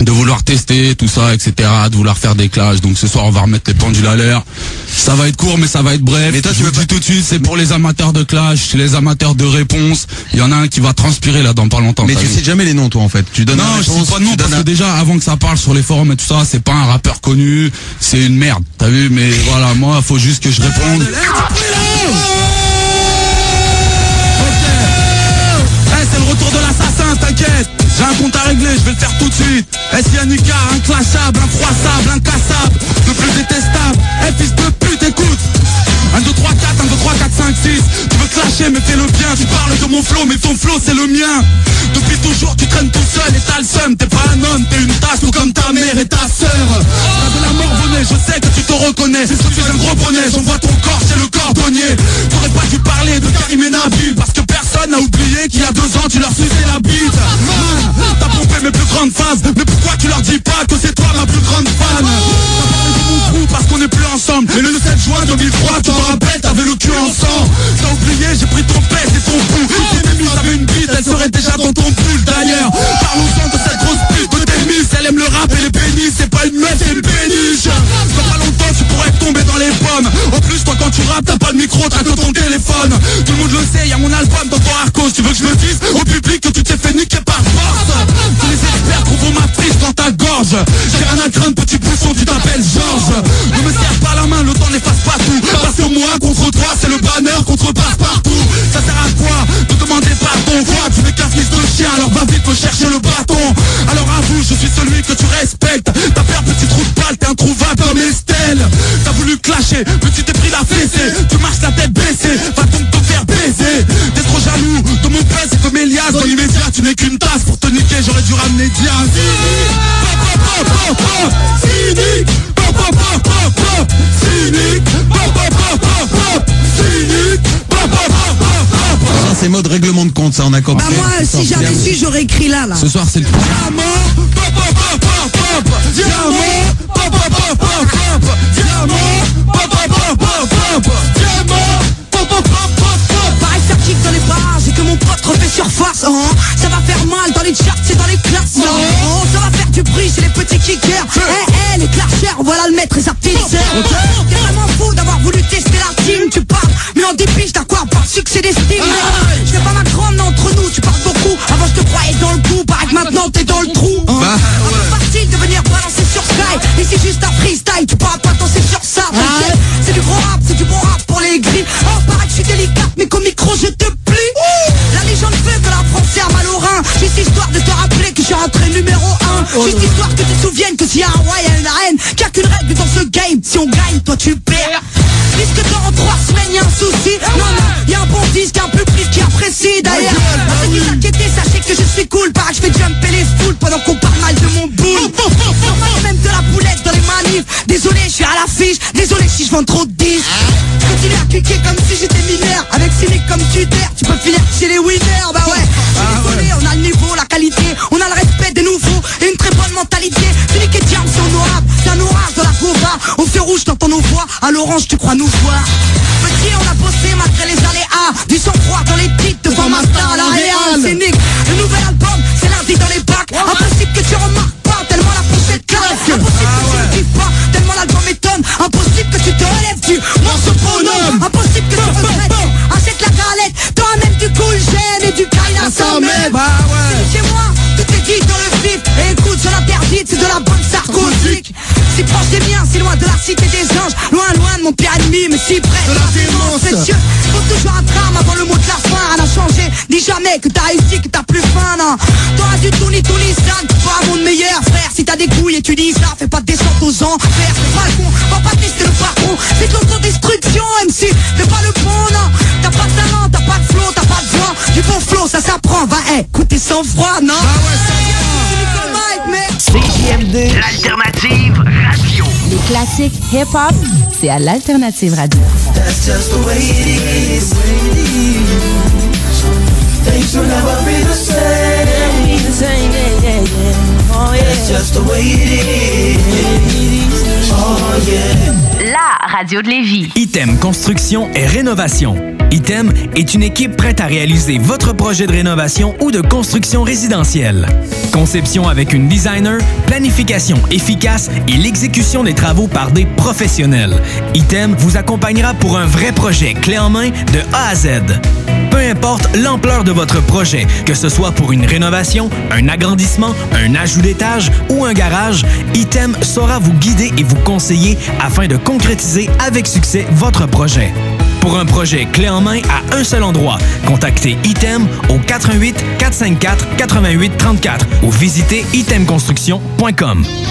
de vouloir tester tout ça, etc., de vouloir faire des clashs. Donc ce soir, on va remettre les pendules à l'heure. Ça va être court, mais ça va être bref. Mais toi, tu veux dis tout de suite, c'est pour les amateurs de clash, les amateurs de réponse. Il y en a un qui va transpirer là dans pas longtemps. Mais tu sais jamais les noms, toi, en fait. Tu donnes non, je sais pas de nom parce que déjà avant que ça parle sur les forums et tout ça, c'est pas un rappeur connu, c'est une merde. T'as vu Mais voilà, moi, faut juste que je réponde. Eh, c'est le retour de l'assassin, t'inquiète J'ai un compte à régler, je vais le faire tout de suite. S'il y a un Icare, inclassable, incroissable, incassable Le plus détestable? Eh, fils de pute, écoute. 1, 2, 3, 4, 1, 2, 3, 4, 5, 6 Tu veux clasher mais fais le bien. Tu parles de mon flow mais ton flow c'est le mien. Depuis toujours tu traînes tout seul et t'as le seum. T'es pas un homme, t'es une tasse tout comme ta mère et ta sœur. T'as de la morvonnée, je sais que tu te reconnais. C'est que tu es un gros bonnet, j'envoie ton corps chez le cordonnier. T'aurais pas dû parler de Karim Nabil Parce que oublié qu'il y a deux ans tu leur suçais la bite. T'as pompé mes plus grandes phases Mais pourquoi tu leur dis pas que c'est toi ma plus grande fan? Parce qu'on est plus ensemble. Mais le 7 juin 2003 tu te rappelles t'avais le cul en sang. T'as oublié j'ai pris ton pèse et ton bout. Si Témis avait une bite elle serait déjà dans ton pull d'ailleurs. Parlons-en de cette grosse pute de Témis Elle aime le rap et les pénis C'est pas une meuf c'est une péniche. Dans pas longtemps tu pourrais tomber dans les pommes Tu rappes t'as pas de micro t'as que ton téléphone. Tout le monde le sait y a mon album dans ton Arcos. Tu veux que je le dise au public que tu t'es fait niquer par force? Tous les experts trouveront ma triche dans ta gorge. J'ai à craindre petit pousson tu t'appelles Georges. Ne me serre pas la main le temps n'efface pas tout. Parce que moi contre toi c'est le banner contre passe partout. Ça sert à quoi de demander pardon? Quoi Tu veux chien, alors va vite me chercher le bâton. Alors avoue, je suis celui que tu respectes. T'as peur, petit trou t'es introuvable comme Estelle T'as voulu clasher, mais tu t'es pris la fessée Tu marches la tête baissée, va donc te faire baiser T'es trop jaloux de mon pèse et de mes liasses Dans l'immédiat, tu n'es qu'une tasse Pour te niquer, j'aurais dû ramener Diaz Cynique Ça, c'est mode règlement de compte, ça, on a compris. Bah moi, si j'avais su, j'aurais écrit là, là. Ce soir, c'est le Diamant Pop, pop, pop, pop, pop Diamant Pareil, ça kick dans les bars et que mon pote refait surface. Oh, ça va faire mal dans les charts et dans les classes. Oh, ça va faire du bruit chez les petits kickers. Eh, eh, les clashers, voilà le maître et sa petite sœur. T'es vraiment fou d'avoir voulu tester la team. Tu parles, mais en t'as quoi par succès d'estime. Je pas ma grande entre nous, tu parles beaucoup. Avant, je te croyais dans le coup, que maintenant t'es dans le trou. Bah, Un peu facile de venir balancer sur Sky. Et c'est juste un freestyle, tu pourras pas danser sur ça. t'inquiète. C'est du gros rap, c'est du bon rap pour les gris. Oh, paraît que je suis délicate, mais qu'au micro je te plie. La légende veut que la France serve à l'orin. Juste histoire de te rappeler que je suis rentré numéro 1. Juste histoire que tu te souviennes que s'il y a un roi, il y a une reine. Qu'il n'y a qu'une règle dans ce game. Si on gagne, toi tu perds. Puisque dans trois semaines, y a un souci. Non, non, y a un bon disque, un public qui apprécie d'ailleurs. À ceux qui s'inquiétaient, sachez que je suis cool. Paraît que je fais jumper les foules pendant qu'on parle Désolé, je suis à l'affiche. Désolé si je vends trop de disques. Continue à cliquer comme si j'étais mineur. Avec cynique comme tuteur, tu peux finir chez les winners. Bah ouais, je suis désolé, on a le niveau, la qualité. On a le respect des nouveaux et une très bonne mentalité. Cynique et Diam, c'est honorable. C'est un orage de la Gova. Au feu rouge, t'entends nos voix. À l'orange, tu crois nous voir. Petit, on a bossé malgré les aléas. Du sang-froid dans les titres devant ma star, la réal. Bah ouais. Chez moi, tout est dit dans le vif. Et écoute, sur l'interdite, c'est de la bonne sarcosique. Si proche des miens, si loin de la cité des anges. Loin, loin de mon pire ennemi, mais si près de la démence. Messieurs, faut toujours un drame avant le mot de la fin. Rien n'a changé, dis jamais que t'as réussi, que t'as plus faim, non. T'auras du tout ni tout ni ça, feras un monde meilleur, frère. Si t'as des couilles et tu dis ça, fais pas de descente aux enfers. C'est pas le con, va pas tester le patron. C'est de l'autodestruction, MC. Fais pas le eh, écoutez sans froid, non? CJMD, l'alternative radio. Les classiques hip-hop, c'est à l'Alternative Radio. That's just the way it is. Things will never be the same. Oh yeah. That's just the way it is. Oh yeah. La radio de Lévis. Item Construction et Rénovation. Item est une équipe prête à réaliser votre projet de rénovation ou de construction résidentielle. Conception avec une designer, planification efficace et l'exécution des travaux par des professionnels. Item vous accompagnera pour un vrai projet clé en main de A à Z. Peu importe l'ampleur de votre projet, que ce soit pour une rénovation, un agrandissement, un ajout d'étage ou un garage, Item saura vous guider et vous conseiller afin de concrétiser avec succès votre projet. Pour un projet clé en main à un seul endroit, contactez Item au 88 454 88 34 ou visitez itemconstruction.com.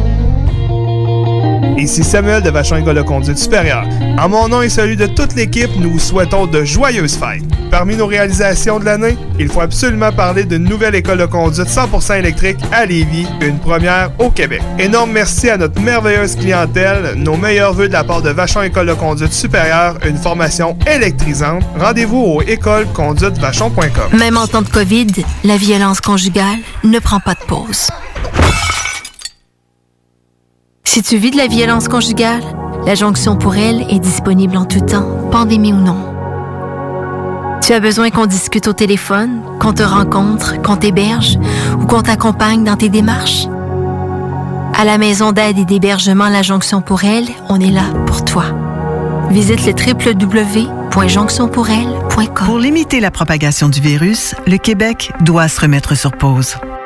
Ici Samuel de Vachon École de Conduite Supérieure. En mon nom et celui de toute l'équipe, nous vous souhaitons de joyeuses fêtes. Parmi nos réalisations de l'année, il faut absolument parler d'une nouvelle école de conduite 100% électrique à Lévis, une première au Québec. Énorme merci à notre merveilleuse clientèle, nos meilleurs voeux de la part de Vachon École de Conduite Supérieure, une formation électrisante. Rendez-vous au écoleconduitevachon.com. Même en temps de COVID, la violence conjugale ne prend pas de pause. Si tu vis de la violence conjugale, la jonction pour elle est disponible en tout temps, pandémie ou non. Tu as besoin qu'on discute au téléphone, qu'on te rencontre, qu'on t'héberge ou qu'on t'accompagne dans tes démarches? À la maison d'aide et d'hébergement La Jonction pour elle, on est là pour toi. Visite le www.jonctionpourelle.com. Pour limiter la propagation du virus, le Québec doit se remettre sur pause.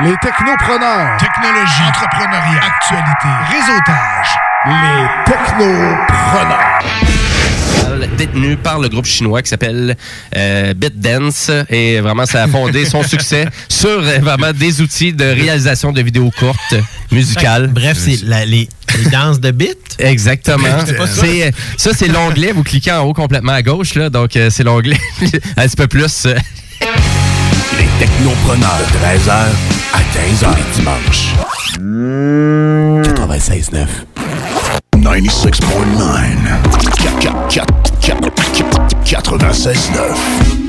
Les technopreneurs. Technologie. Entrepreneuriat. Actualité. Réseautage. Les technopreneurs. détenu par le groupe chinois qui s'appelle euh, BitDance et vraiment ça a fondé son succès sur euh, vraiment des outils de réalisation de vidéos courtes musicales. Bref, c'est la- les, les danses de bits. Exactement. C'est pas ça? C'est, euh, ça, c'est l'onglet. Vous cliquez en haut complètement à gauche, là. Donc, euh, c'est l'onglet un petit peu plus. Les technopreneurs de 13h à 15h les dimanches. 96.9 96.9 96.9